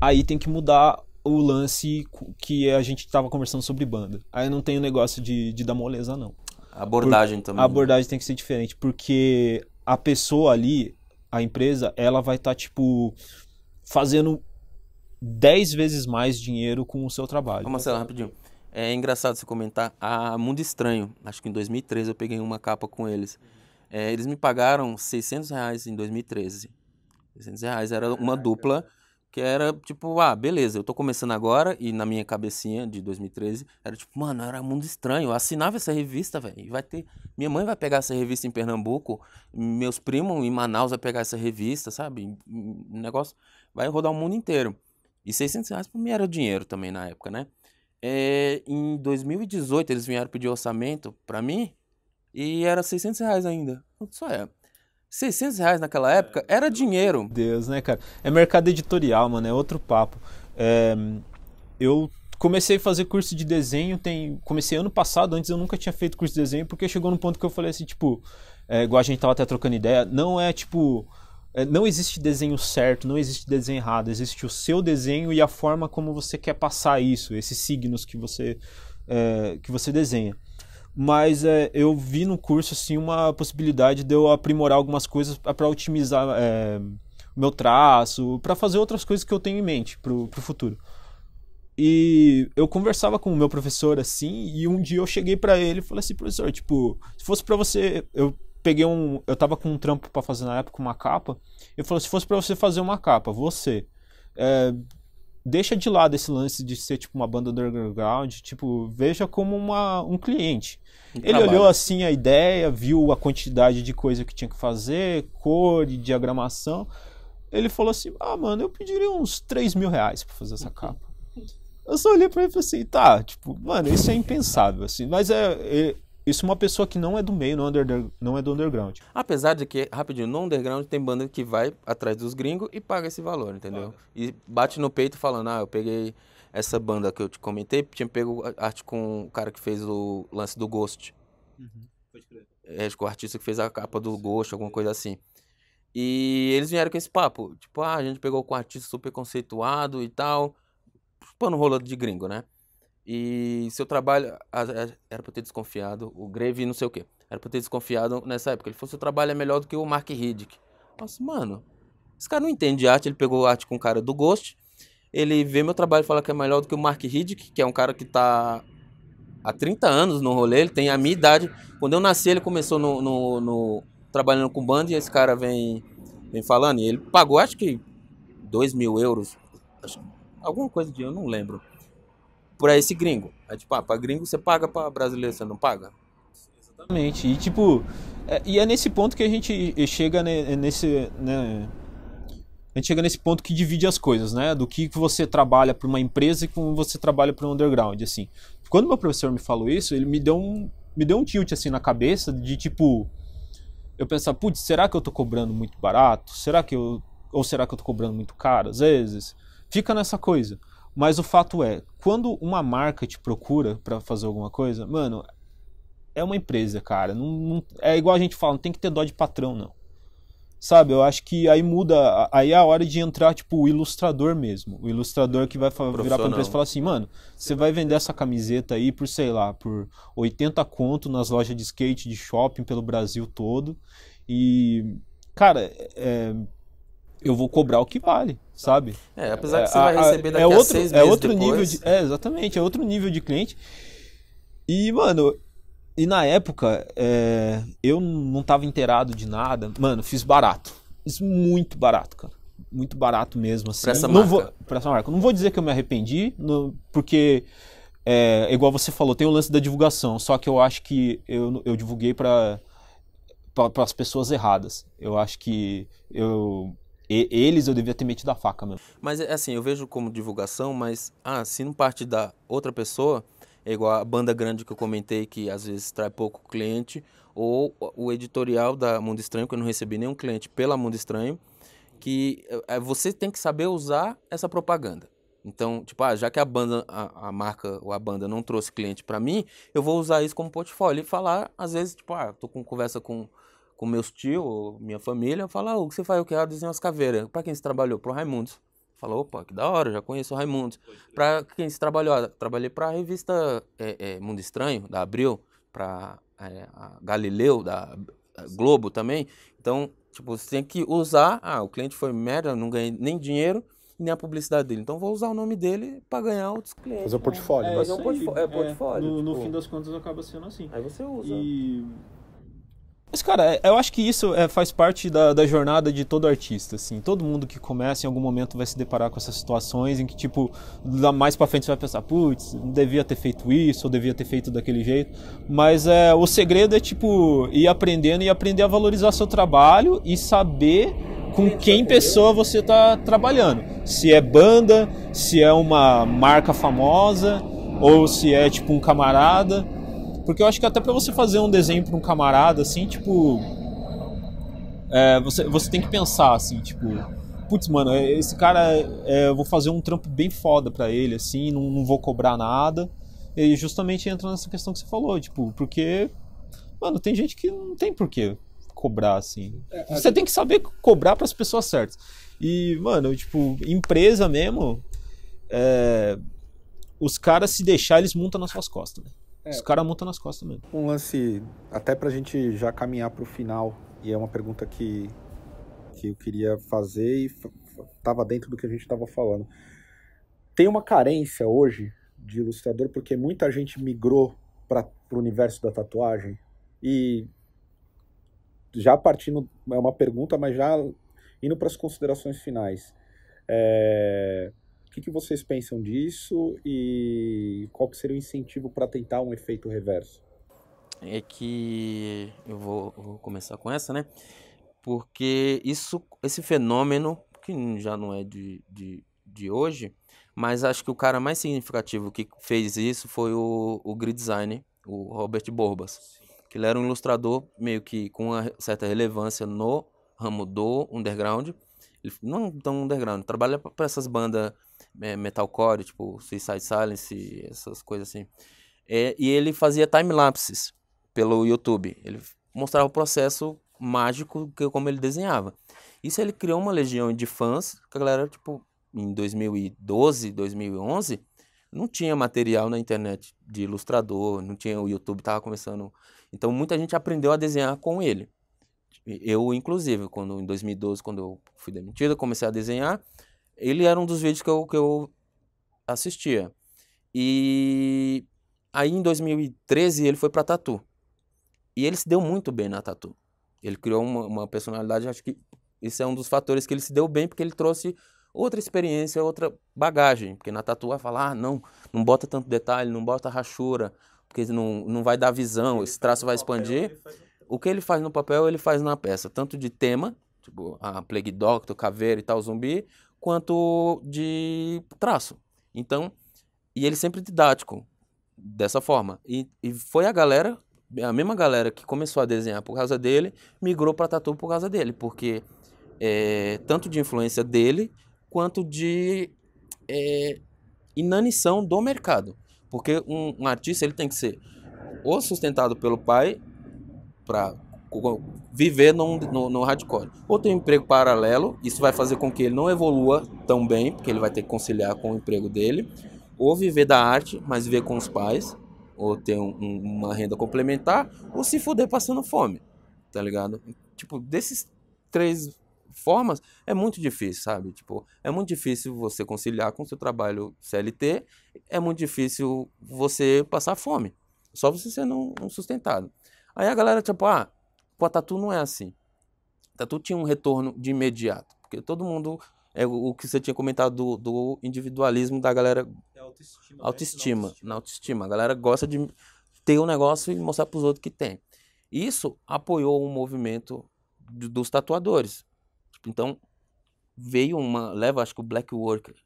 [SPEAKER 3] aí tem que mudar o lance que a gente estava conversando sobre banda. Aí não tem o negócio de, de dar moleza, não.
[SPEAKER 2] A abordagem também.
[SPEAKER 3] A abordagem tem que ser diferente, porque a pessoa ali, a empresa, ela vai estar, tipo, fazendo 10 vezes mais dinheiro com o seu trabalho.
[SPEAKER 2] Ô, Marcelo, rapidinho. É engraçado você comentar a Mundo Estranho. Acho que em 2013 eu peguei uma capa com eles. É, eles me pagaram 600 reais em 2013. 600 reais era uma dupla que era tipo, ah, beleza, eu tô começando agora e na minha cabecinha de 2013 era tipo, mano, era mundo estranho. Eu assinava essa revista, velho, vai ter. Minha mãe vai pegar essa revista em Pernambuco, meus primos em Manaus vai pegar essa revista, sabe? O negócio vai rodar o mundo inteiro. E 600 reais pra mim era dinheiro também na época, né? É, em 2018 eles vieram pedir orçamento pra mim e era 600 reais ainda. Só é. 600 reais naquela época era dinheiro.
[SPEAKER 3] Deus, né, cara? É mercado editorial, mano, é outro papo. É, eu comecei a fazer curso de desenho, tem, comecei ano passado, antes eu nunca tinha feito curso de desenho, porque chegou num ponto que eu falei assim, tipo, é, igual a gente tava até trocando ideia, não é tipo, é, não existe desenho certo, não existe desenho errado, existe o seu desenho e a forma como você quer passar isso, esses signos que você, é, que você desenha mas é, eu vi no curso assim uma possibilidade de eu aprimorar algumas coisas para otimizar é, meu traço, para fazer outras coisas que eu tenho em mente para o futuro. E eu conversava com o meu professor assim, e um dia eu cheguei para ele e falei assim, professor, tipo, se fosse para você, eu peguei um, eu tava com um trampo para fazer na época uma capa. Eu falei, se fosse para você fazer uma capa, você é, deixa de lado esse lance de ser tipo uma banda underground, tipo, veja como uma, um cliente. Um ele trabalho. olhou assim a ideia, viu a quantidade de coisa que tinha que fazer, cor diagramação. Ele falou assim: Ah, mano, eu pediria uns 3 mil reais pra fazer essa capa. Eu só olhei pra ele e falei assim: Tá, tipo, mano, isso é impensável, assim. Mas é, é isso é uma pessoa que não é do meio, não é do, não é do underground.
[SPEAKER 2] Apesar de que, rapidinho, no underground tem banda que vai atrás dos gringos e paga esse valor, entendeu? E bate no peito falando, ah, eu peguei essa banda que eu te comentei, tinha pego arte com o cara que fez o lance do Ghost. Uhum, pode crer. É, com o artista que fez a capa do Ghost, alguma coisa assim. E eles vieram com esse papo, tipo, ah, a gente pegou com um artista super conceituado e tal, pô, no rolo de gringo, né? E seu trabalho. Era eu ter desconfiado. O Greve não sei o quê. Era eu ter desconfiado nessa época. Ele falou: seu trabalho é melhor do que o Mark Riddick. Nossa, mano. Esse cara não entende de arte. Ele pegou arte com o cara do Ghost. Ele vê meu trabalho e fala que é melhor do que o Mark Riddick, que é um cara que tá há 30 anos no rolê. Ele tem a minha idade. Quando eu nasci, ele começou no, no, no trabalhando com banda. E esse cara vem, vem falando. E ele pagou, acho que 2 mil euros. Acho, alguma coisa de eu não lembro pra esse gringo. É tipo, ah, gringo você paga, pra brasileiro você não paga?
[SPEAKER 3] Exatamente. E tipo, é, e é nesse ponto que a gente chega nesse. Né, a gente chega nesse ponto que divide as coisas, né? Do que você trabalha para uma empresa e como você trabalha para um underground, assim. Quando meu professor me falou isso, ele me deu um, me deu um tilt assim na cabeça de tipo, eu pensava, putz, será que eu tô cobrando muito barato? Será que eu ou será que eu tô cobrando muito caro? Às vezes fica nessa coisa. Mas o fato é, quando uma marca te procura para fazer alguma coisa, mano, é uma empresa, cara. Não, não, é igual a gente fala, não tem que ter dó de patrão, não. Sabe, eu acho que aí muda, aí é a hora de entrar, tipo, o ilustrador mesmo. O ilustrador que vai virar pra empresa e falar assim, mano, você vai vender essa camiseta aí por, sei lá, por 80 conto nas lojas de skate, de shopping pelo Brasil todo. E, cara, é, eu vou cobrar o que vale, sabe?
[SPEAKER 2] É, apesar que você vai receber daqui
[SPEAKER 3] é outro,
[SPEAKER 2] a seis
[SPEAKER 3] é outro
[SPEAKER 2] depois.
[SPEAKER 3] nível de, é exatamente, é outro nível de cliente. E mano, e na época é, eu não tava inteirado de nada, mano, fiz barato, fiz muito barato, cara, muito barato mesmo assim.
[SPEAKER 2] Pra essa
[SPEAKER 3] não
[SPEAKER 2] marca.
[SPEAKER 3] Vou, pra essa marca. Não vou dizer que eu me arrependi, porque é, igual você falou, tem o lance da divulgação, só que eu acho que eu, eu divulguei para para as pessoas erradas. Eu acho que eu e, eles eu devia ter metido a faca mesmo.
[SPEAKER 2] Mas assim, eu vejo como divulgação, mas ah, se não parte da outra pessoa, é igual a banda grande que eu comentei, que às vezes traz pouco cliente, ou o editorial da Mundo Estranho, que eu não recebi nenhum cliente pela Mundo Estranho, que é, você tem que saber usar essa propaganda. Então, tipo, ah, já que a banda, a, a marca ou a banda não trouxe cliente para mim, eu vou usar isso como portfólio e falar, às vezes, tipo, ah, tô com conversa com com meus tios, minha família, eu falo, ah, o que você faz? Eu quero desenhar as caveiras. Pra quem você trabalhou? Pro Raimundos. Falou, opa, que da hora, já conheço o Raimundos. Pra quem você trabalhou? Ah, trabalhei pra revista é, é, Mundo Estranho, da Abril, pra é, Galileu, da Globo também. Então, tipo, você tem que usar, ah, o cliente foi merda, não ganhei nem dinheiro, nem a publicidade dele. Então vou usar o nome dele para ganhar outros clientes.
[SPEAKER 1] Fazer o portfólio.
[SPEAKER 3] É,
[SPEAKER 2] Fazer um
[SPEAKER 3] aí.
[SPEAKER 2] portfólio. É, portfólio.
[SPEAKER 3] no, no
[SPEAKER 2] tipo.
[SPEAKER 3] fim das contas acaba sendo assim.
[SPEAKER 2] Aí você usa.
[SPEAKER 3] E Mas, cara, é, eu acho que isso é, faz parte da, da, jornada de todo artista, assim. Todo mundo que começa, em algum momento, vai se deparar com essas situações em que, tipo, mais pra frente você vai pensar, putz, devia ter feito isso, ou devia ter feito daquele jeito. Mas é, o segredo é, tipo, ir aprendendo e aprender a valorizar seu trabalho e saber com quem pessoa você está trabalhando. Se é banda, se é uma marca famosa, ou se é, tipo, um camarada porque eu acho que até para você fazer um desenho para um camarada, assim, tipo. É, você, você tem que pensar, assim, tipo. Putz, mano, esse cara, é, eu vou fazer um trampo bem foda pra ele, assim, não, não vou cobrar nada. E justamente entra nessa questão que você falou, tipo, porque. Mano, tem gente que não tem porquê cobrar, assim. É, você tem que saber cobrar para as pessoas certas. E, mano, tipo, empresa mesmo. É, os caras se deixar, eles montam nas suas costas. Né? É, Os caras montam nas costas mesmo.
[SPEAKER 1] Um lance, até pra gente já caminhar pro final, e é uma pergunta que, que eu queria fazer e tava dentro do que a gente tava falando. Tem uma carência hoje de ilustrador porque muita gente migrou para o universo da tatuagem e já partindo é uma pergunta, mas já indo para as considerações finais. É, o que, que vocês pensam disso e qual que seria o incentivo para tentar um efeito reverso?
[SPEAKER 2] É que eu vou, vou começar com essa, né? Porque isso, esse fenômeno, que já não é de, de, de hoje, mas acho que o cara mais significativo que fez isso foi o, o grid designer, o Robert Borbas. Que ele era um ilustrador meio que com uma certa relevância no ramo do underground. Ele, não tão underground, trabalha para essas bandas metalcore, tipo Suicide Silence, essas coisas assim. É, e ele fazia time-lapses pelo YouTube. Ele mostrava o processo mágico que como ele desenhava. Isso ele criou uma legião de fãs, que a galera, tipo, em 2012, 2011, não tinha material na internet de ilustrador, não tinha o YouTube, tava começando. Então muita gente aprendeu a desenhar com ele. Eu, inclusive, quando em 2012, quando eu fui demitido, comecei a desenhar, ele era um dos vídeos que eu, que eu assistia. E aí em 2013 ele foi para Tatu. E ele se deu muito bem na Tatu. Ele criou uma, uma, personalidade, acho que isso é um dos fatores que ele se deu bem, porque ele trouxe outra experiência, outra bagagem. Porque na Tatu vai falar, ah, não, não bota tanto detalhe, não bota rachura, porque não, não vai dar visão, esse traço vai expandir. O que ele faz no papel, ele faz na peça, tanto de tema, tipo a Plague Doctor, Caveira e tal, zumbi, quanto de traço. Então, e ele sempre didático, dessa forma. E, e foi a galera, a mesma galera que começou a desenhar por causa dele, migrou para tatu por causa dele, porque é, tanto de influência dele, quanto de é, inanição do mercado. Porque um, um artista ele tem que ser ou sustentado pelo pai para viver no, no, no, hardcore. Ou tem um emprego paralelo, isso vai fazer com que ele não evolua tão bem, porque ele vai ter que conciliar com o emprego dele. Ou viver da arte, mas viver com os pais, ou ter um, um, uma renda complementar, ou se fuder passando fome, tá ligado? Tipo, desses três formas, é muito difícil, sabe? Tipo, é muito difícil você conciliar com o seu trabalho CLT, é muito difícil você passar fome, só você sendo um sustentado. Aí a galera, tipo, ah, Pô, a Tatu não é assim. A Tatu tinha um retorno de imediato. Porque todo mundo. É o que você tinha comentado do, do individualismo da galera. É autoestima. Autoestima. Né? Na autoestima. A galera gosta de ter um negócio e mostrar para os outros que tem. Isso apoiou um movimento dos tatuadores. Então, veio uma. Leva, acho que o Black Worker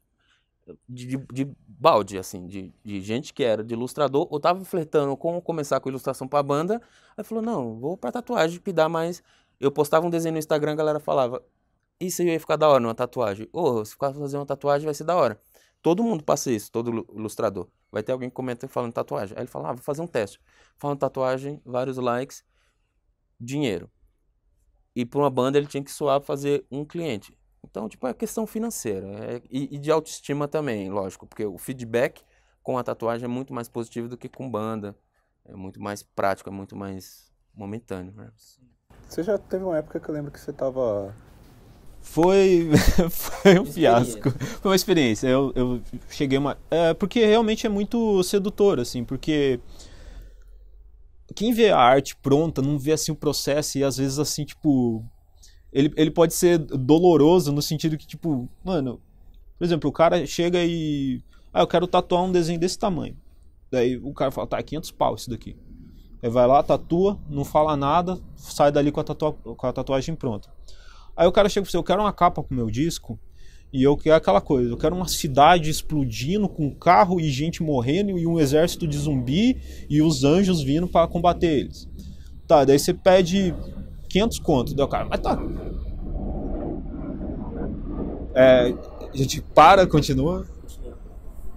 [SPEAKER 2] de, de, balde, assim, de, de gente que era de ilustrador, ou tava flertando com começar com ilustração pra banda, aí falou, não, vou pra tatuagem que dá mais... Eu postava um desenho no Instagram, a galera falava, isso aí ia ficar da hora, uma tatuagem. Ô, oh, se ficar fazer uma tatuagem vai ser da hora. Todo mundo passa isso, todo ilustrador. Vai ter alguém que comenta falando tatuagem. Aí ele fala, ah, vou fazer um teste. Falando tatuagem, vários likes, dinheiro. E para uma banda ele tinha que suar fazer um cliente. Então, tipo, é questão financeira é, e, e, de autoestima também, lógico, porque o feedback com a tatuagem é muito mais positivo do que com banda, é muito mais prático, é muito mais momentâneo. Né?
[SPEAKER 1] Você já teve uma época que eu lembro que você tava
[SPEAKER 3] foi, foi um fiasco. Foi uma experiência. Eu, eu cheguei uma. É, porque realmente é muito sedutor, assim, porque. quem vê a arte pronta não vê assim o processo e às vezes assim, tipo, ele, ele pode ser doloroso no sentido que, tipo, mano, por exemplo, o cara chega e. Ah, eu quero tatuar um desenho desse tamanho. Daí o cara fala, tá, 500 pau isso daqui. Aí vai lá, tatua, não fala nada, sai dali com a, tatua com a tatuagem pronta. Aí o cara chega e fala, eu quero uma capa pro meu disco, e eu quero aquela coisa, eu quero uma cidade explodindo com carro e gente morrendo e um exército de zumbi e os anjos vindo para combater eles. Tá, daí você pede 500 contos, daí o cara, mas tá. É, a gente para, continua.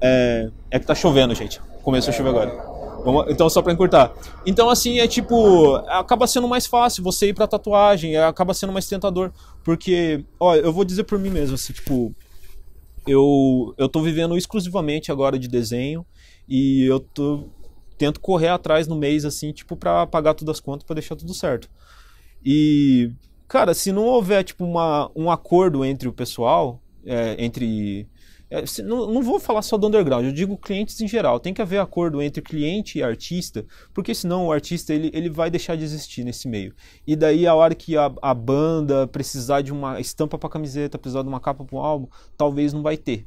[SPEAKER 3] É, é que tá chovendo, gente. Começou a chover agora. Então, só pra encurtar. Então, assim, é tipo. Acaba sendo mais fácil você ir pra tatuagem, acaba sendo mais tentador. Porque, ó, eu vou dizer por mim mesmo, assim, tipo. Eu, eu tô vivendo exclusivamente agora de desenho e eu tô, tento correr atrás no mês, assim, tipo, pra pagar todas as contas, pra deixar tudo certo. E, cara, se não houver, tipo, uma, um acordo entre o pessoal, é, entre é, não, não, vou falar só do underground, eu digo clientes em geral. Tem que haver acordo entre cliente e artista, porque senão o artista ele, ele vai deixar de existir nesse meio. E daí a hora que a, a banda precisar de uma estampa para camiseta, precisar de uma capa para um álbum, talvez não vai ter.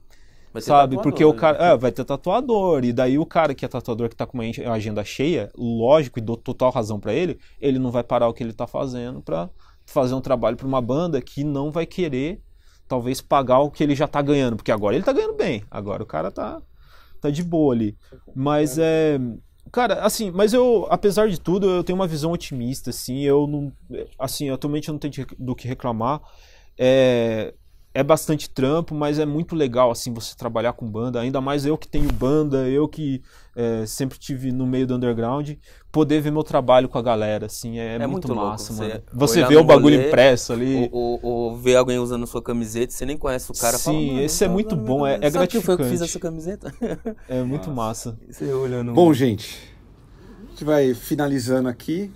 [SPEAKER 3] Sabe? Porque o cara. Né? É, vai ter tatuador. E daí o cara que é tatuador, que tá com uma agenda cheia, lógico, e dou total razão para ele, ele não vai parar o que ele tá fazendo para fazer um trabalho para uma banda que não vai querer talvez pagar o que ele já tá ganhando, porque agora ele tá ganhando bem, agora o cara tá, tá de boa ali. Mas é. Cara, assim, mas eu, apesar de tudo, eu tenho uma visão otimista, assim, eu não. Assim, atualmente eu não tenho do que reclamar. É, é bastante trampo, mas é muito legal assim você trabalhar com banda, ainda mais eu que tenho banda, eu que é, sempre tive no meio do underground, poder ver meu trabalho com a galera, assim, é, é muito, muito, massa, louco. mano. Você, você vê o bagulho rolê, impresso ali.
[SPEAKER 2] Ou, ou, ou ver alguém usando sua camiseta, você nem conhece o cara.
[SPEAKER 3] Sim, fala, esse é muito bom, é, é gratificante. foi
[SPEAKER 2] que eu fiz essa camiseta?
[SPEAKER 3] É muito massa.
[SPEAKER 2] Você olhando.
[SPEAKER 1] Bom, gente, a gente vai finalizando aqui,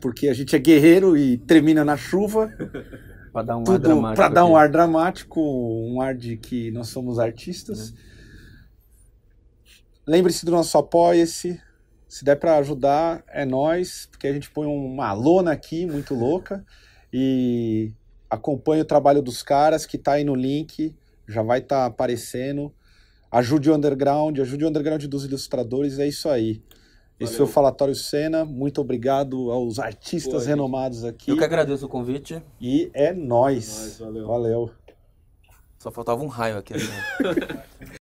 [SPEAKER 1] porque a gente é guerreiro e termina na chuva.
[SPEAKER 2] Para dar um Tudo ar dramático.
[SPEAKER 1] Para dar um ar dramático, um ar de que nós somos artistas. É. Lembre-se do nosso apoia-se. Se der para ajudar, é nós, porque a gente põe uma lona aqui muito louca e acompanhe o trabalho dos caras que está aí no link, já vai estar tá aparecendo. Ajude o underground, ajude o underground dos ilustradores, é isso aí. Esse foi o Falatório Cena. Muito obrigado aos artistas Pô, renomados aqui.
[SPEAKER 2] Eu que agradeço o convite.
[SPEAKER 1] E é nós. valeu. valeu.
[SPEAKER 2] Só faltava um raio aqui. Né?